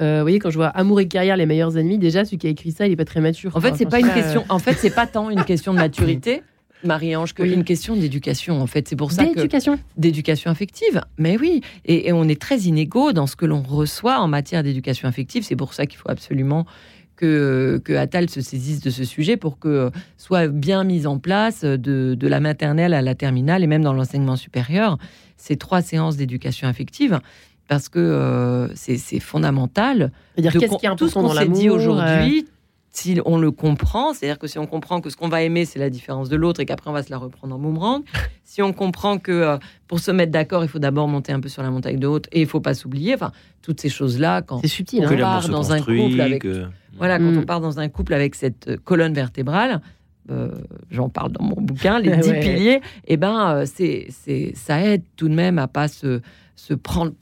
Euh, vous voyez, quand je vois Amour et carrière, les meilleurs ennemis, déjà, celui qui a écrit ça, il est pas très mature. En fait, c'est pas une question. En fait, c'est pas tant une question de maturité, Marie-Ange, que Oui. une question d'éducation. En fait, c'est pour ça que D'éducation. d'éducation affective. Mais oui, et, et on est très inégaux dans ce que l'on reçoit en matière d'éducation affective. C'est pour ça qu'il faut absolument que, que Attal se saisisse de ce sujet pour que soit bien mise en place de, de la maternelle à la terminale et même dans l'enseignement supérieur ces trois séances d'éducation affective. Parce que euh, c'est fondamental. C'est-à-dire, de qu'est-ce com- qui est tout ce qu'on s'est dit euh, aujourd'hui, si on le comprend, c'est-à-dire que si on comprend que ce qu'on va aimer, c'est la différence de l'autre et qu'après on va se la reprendre en boomerang, si on comprend que euh, pour se mettre d'accord, il faut d'abord monter un peu sur la montagne de haute et il faut pas s'oublier, enfin, toutes ces choses-là, quand subtil. on hein. part dans un couple avec- que- Voilà, quand Mm. on part dans un couple avec cette euh, colonne vertébrale, euh, j'en parle dans mon bouquin, les dix Ouais. piliers, et ben, euh, c'est, c'est, ça aide tout de même à pas se, se prendre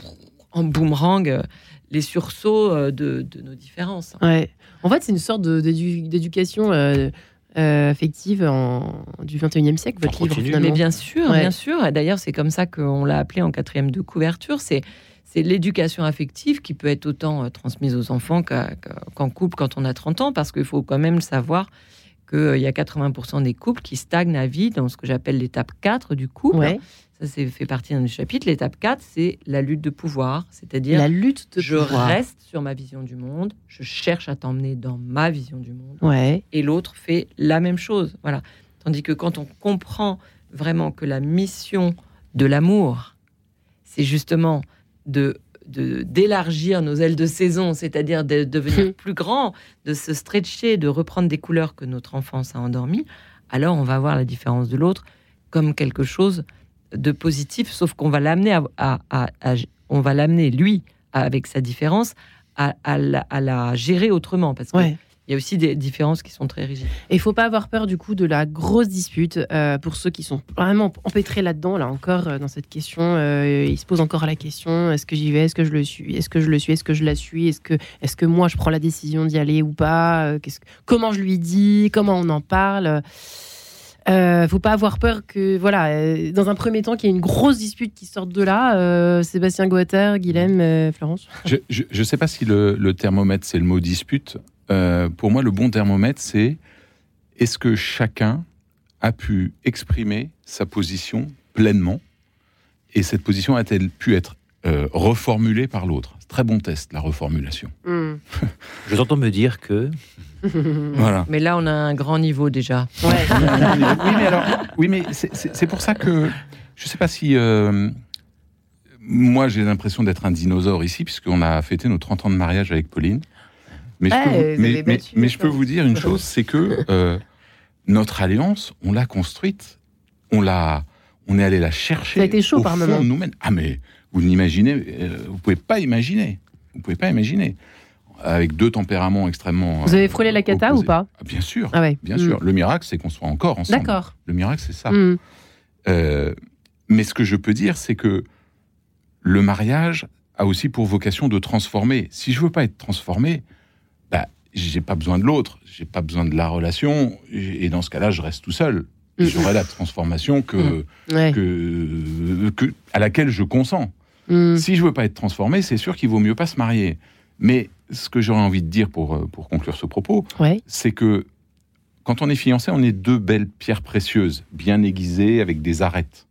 en boomerang euh, les sursauts euh, de, de nos différences. Ouais. En fait, c'est une sorte d'éducation euh, euh, affective en- du 21e siècle, votre livre, continu. finalement. Mais bien sûr, Ouais. bien sûr. Et D'ailleurs, c'est comme ça qu'on l'a appelé en quatrième de couverture. C'est c'est l'éducation affective qui peut être autant transmise aux enfants qu'en couple quand on a 30 ans, parce qu'il faut quand même savoir qu'il y a 80% des couples qui stagnent à vie dans ce que j'appelle l'étape 4 du couple. Ouais. Ça, c'est fait partie d'un chapitre. L'étape 4, c'est la lutte de pouvoir, c'est-à-dire La lutte de je pouvoir. reste sur ma vision du monde, je cherche à t'emmener dans ma vision du monde Ouais. et l'autre fait la même chose. Voilà. Tandis que quand on comprend vraiment que la mission de l'amour, c'est justement de de- d'élargir nos ailes de saison, c'est-à-dire de devenir plus grand, de se stretcher, de reprendre des couleurs que notre enfance a endormies, alors on va voir la différence de l'autre comme quelque chose de positif, sauf qu'on va l'amener à, à- à- à- on va l'amener lui avec sa différence à, à la, la gérer autrement parce que Ouais. il y a aussi des différences qui sont très rigides. Et il faut pas avoir peur du coup de la grosse dispute euh, pour ceux qui sont vraiment empêtrés là-dedans. Là encore euh, dans cette question, euh, ils se posent encore la question est-ce que j'y vais Est-ce que je le suis Est-ce que je le suis Est-ce que je la suis Est-ce que est-ce que moi je prends la décision d'y aller ou pas que- Comment je lui dis Comment on en parle euh, faut pas avoir peur que voilà euh, dans un premier temps qu'il y ait une grosse dispute qui sorte de là. Euh, Sébastien Goater, Guilhem, Florence. Je ne sais pas si le, thermomètre, c'est le mot dispute. Pour moi, le bon thermomètre, c'est est-ce que chacun a pu exprimer sa position pleinement? Et cette position a-t-elle pu être euh, reformulée par l'autre C'est Très bon test, la reformulation. Hmm. Je t'entends me dire que Voilà. Mais là, on a un grand niveau déjà. Ouais. oui, mais alors, oui, mais c'est- pour ça que je ne sais pas si. euh, moi, j'ai l'impression d'être un dinosaure ici, puisqu'on a fêté nos 30 ans de mariage avec Pauline. Mais je, Ah, peux, vous, vous avez mais, mais- battu, mais je peux d'accord. vous dire une chose c'est que euh, notre alliance, on l'a construite. On l'a. On est allé la chercher. Ça a été chaud au par fond moment. nous-mêmes. Ah, mais vous n'imaginez. euh, vous pouvez pas imaginer. Vous pouvez pas imaginer. Avec deux tempéraments extrêmement. Vous avez euh, frôlé la cata ou pas? Ah, Bien sûr. Ah ouais. Bien Hmm. sûr. Le miracle, c'est qu'on soit encore ensemble. D'accord. Le miracle, c'est ça. Hmm. Euh, mais ce que je peux dire, c'est que le mariage a aussi pour vocation de transformer. Si je veux pas être transformé, bah, j'ai pas besoin de l'autre, j'ai pas besoin de la relation, et dans ce cas-là, je reste tout seul. Mm. J'aurai la transformation que, Ouais. que, que- à laquelle je consens. Hmm. Si je veux pas être transformé, c'est sûr qu'il vaut mieux pas se marier. Mais ce que j'aurais envie de dire pour, euh, pour conclure ce propos, Ouais. c'est que quand on est fiancé, on est deux belles pierres précieuses, bien aiguisées, avec des arêtes.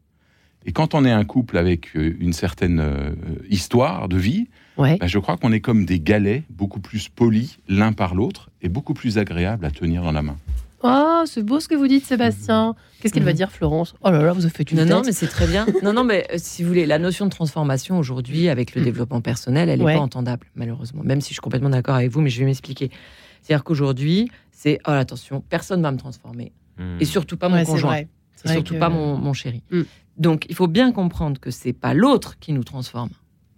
Et quand on est un couple avec euh, une certaine euh, histoire de vie, Ouais. bah, je crois qu'on est comme des galets, beaucoup plus polis l'un par l'autre et beaucoup plus agréables à tenir dans la main. Oh, c'est beau ce que vous dites, Sébastien. Qu'est-ce qu'elle va Mhm. dire, Florence? Oh là là, vous avez fait une Non, non, tête. mais c'est très bien. Non, non, mais euh, si vous voulez, la notion de transformation aujourd'hui, avec le Mm. développement personnel, elle n'est Ouais. pas entendable, malheureusement. Même si je suis complètement d'accord avec vous, mais je vais m'expliquer. C'est-à-dire qu'aujourd'hui, c'est oh attention, personne ne va me transformer, et surtout pas mon Ouais, c'est conjoint, vrai. C'est et vrai surtout que- pas mon, mon chéri. Mm. Donc, il faut bien comprendre que c'est pas l'autre qui nous transforme,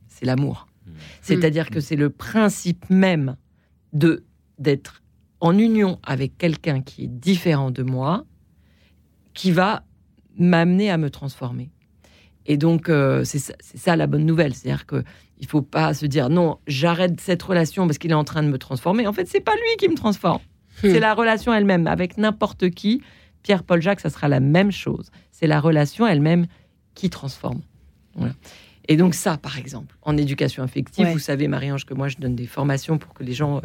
c'est l'amour. Mm. C'est-à-dire que c'est le principe même de d'être en union avec quelqu'un qui est différent de moi, qui va m'amener à me transformer. Et donc, euh, c'est ça, la bonne nouvelle. C'est-à-dire que il faut pas se dire non, j'arrête cette relation parce qu'il est en train de me transformer. En fait, c'est pas lui qui me transforme. Hmm. C'est la relation elle-même. Avec n'importe qui, Pierre-Paul Jacques, ça sera la même chose. C'est la relation elle-même qui transforme. Voilà. Et donc ça, par exemple, en éducation affective, Ouais. vous savez, Marie-Ange, que moi, je donne des formations pour que les gens euh,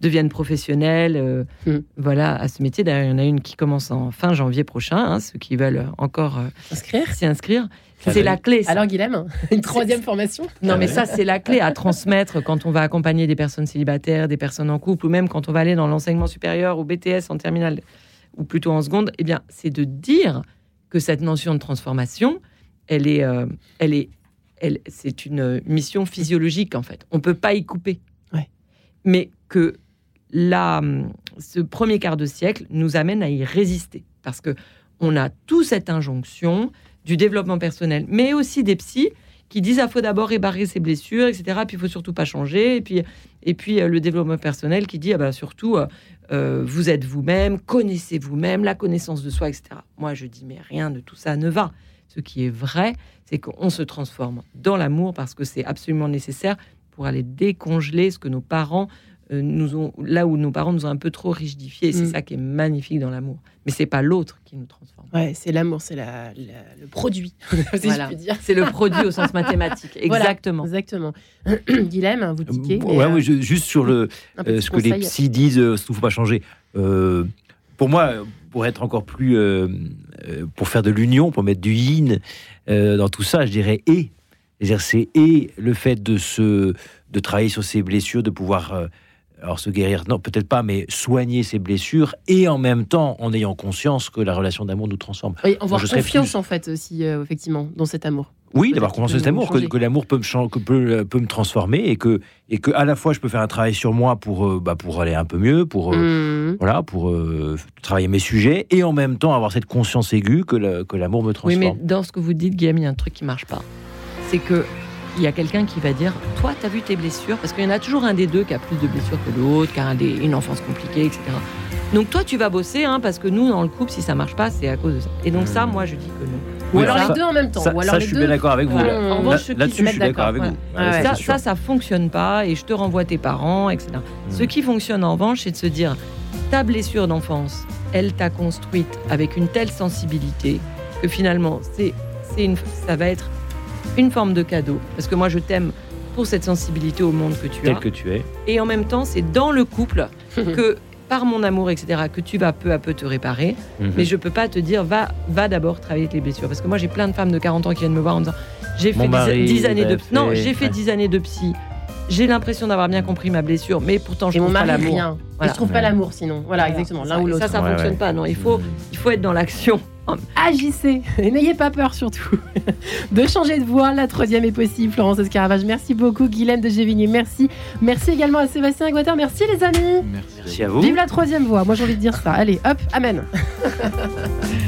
deviennent professionnels, euh, Hmm. voilà, à ce métier. D'ailleurs, il y en a une qui commence en fin janvier prochain, hein, ceux qui veulent encore euh, Inscrire s'y inscrire. C'est la clé. ça. Alors, Guilhem, une troisième formation Non, mais ça, c'est la clé à transmettre quand on va accompagner des personnes célibataires, des personnes en couple, ou même quand on va aller dans l'enseignement supérieur ou BTS en terminale, ou plutôt en seconde. Eh bien, c'est de dire que cette notion de transformation, elle est, euh, elle est c'est une mission physiologique en fait. On peut pas y couper. Ouais. Mais que la, ce premier quart de siècle nous amène à y résister parce que on a toute cette injonction du développement personnel, mais aussi des psys qui disent ah faut d'abord réparer ses blessures, etc. Puis il faut surtout pas changer. Et puis et puis euh, le développement personnel qui dit ah bah surtout euh, euh, vous êtes vous-même, connaissez vous-même, la connaissance de soi, etc. Moi je dis mais rien de tout ça ne va. Ce qui est vrai, c'est qu'on se transforme dans l'amour parce que c'est absolument nécessaire pour aller décongeler ce que nos parents euh, nous ont, là où nos parents nous ont un peu trop rigidifiés. C'est Mm. ça qui est magnifique dans l'amour. Mais c'est pas l'autre qui nous transforme. Ouais, c'est l'amour, c'est la, la- le produit, si Voilà. je puis dire. C'est le produit au sens mathématique. Voilà, Exactement. Exactement. Guilhem, vous tiquez. mais, Ouais, euh, ouais, je- juste sur le, euh, ce que les psys disent, euh, ce qu'il ne faut pas changer. Euh, pour moi, pour être encore plus, euh, euh, pour faire de l'union, pour mettre du yin euh, dans tout ça, je dirais et. C'est et le fait de se, de travailler sur ses blessures, de pouvoir, euh, alors se guérir, non, peut-être pas, mais soigner ses blessures, et en même temps, en ayant conscience que la relation d'amour nous transforme. Oui, avoir je serais confiance plus- en fait aussi, euh, effectivement, dans cet amour. Oui, d'avoir confiance en cet amour, que, l'amour peut me, chan- que peut, peut me transformer et que, et que à la fois je peux faire un travail sur moi pour, euh, bah, pour aller un peu mieux, pour, euh, Mhm. voilà, pour euh, travailler mes sujets et en même temps avoir cette conscience aiguë que l'amour me Oui, transforme. mais dans ce que vous dites, Guillaume, il y a un truc qui marche pas. C'est que il y a quelqu'un qui va dire Toi, tu as vu tes blessures? Parce qu'il y en a toujours un des deux qui a plus de blessures que l'autre, qui a un des- une enfance compliquée, etc. Donc, toi, tu vas bosser, hein, parce que nous, dans le couple, si ça marche pas, c'est à cause de ça. Et donc, ça, Hmm. moi, je dis que non. Ou Oui, alors les deux en même temps. Ça, ou alors ça, les je suis deux. bien d'accord avec vous. Voilà. là. En revanche, Là- se je suis d'accord avec vous. Ouais, ça, ça, ça, fonctionne pas et je te renvoie tes parents, etc. Ce Mm. qui fonctionne en revanche, c'est de se dire ta blessure d'enfance, elle t'a construite avec une telle sensibilité que finalement, c'est, c'est une, ça va être une forme de cadeau. Parce que moi, je t'aime pour cette sensibilité au monde que tu tel as. que tu es. Et en même temps, c'est dans le couple que, par mon amour, etc., que tu vas peu à peu te réparer. Mhm. Mais je peux pas te dire, va, va d'abord travailler avec les blessures. Parce que moi, j'ai plein de femmes de 40 ans qui viennent me voir en me disant, j'ai fait mari, 10, années de a Non, fait- j'ai fait ouais. 10 années de psy. J'ai l'impression d'avoir bien compris ma blessure, mais pourtant, je mon trouve pas l'amour. rien. Voilà. Et je trouve pas l'amour sinon. Voilà, Voilà, exactement, l'un ça. ou l'autre. Ça, ça Ouais, fonctionne ouais. pas. Non, il faut, Mhm. il faut être dans l'action. Agissez et n'ayez pas peur surtout de changer de voix. La troisième est possible. Florence Escaravage, merci beaucoup. Guilhem de Gévigny, merci. Merci également à Sébastien Aguater. Merci les amis. Merci. Merci à vous. Vive la troisième voix. Moi j'ai envie de dire ça. Allez, hop, amen.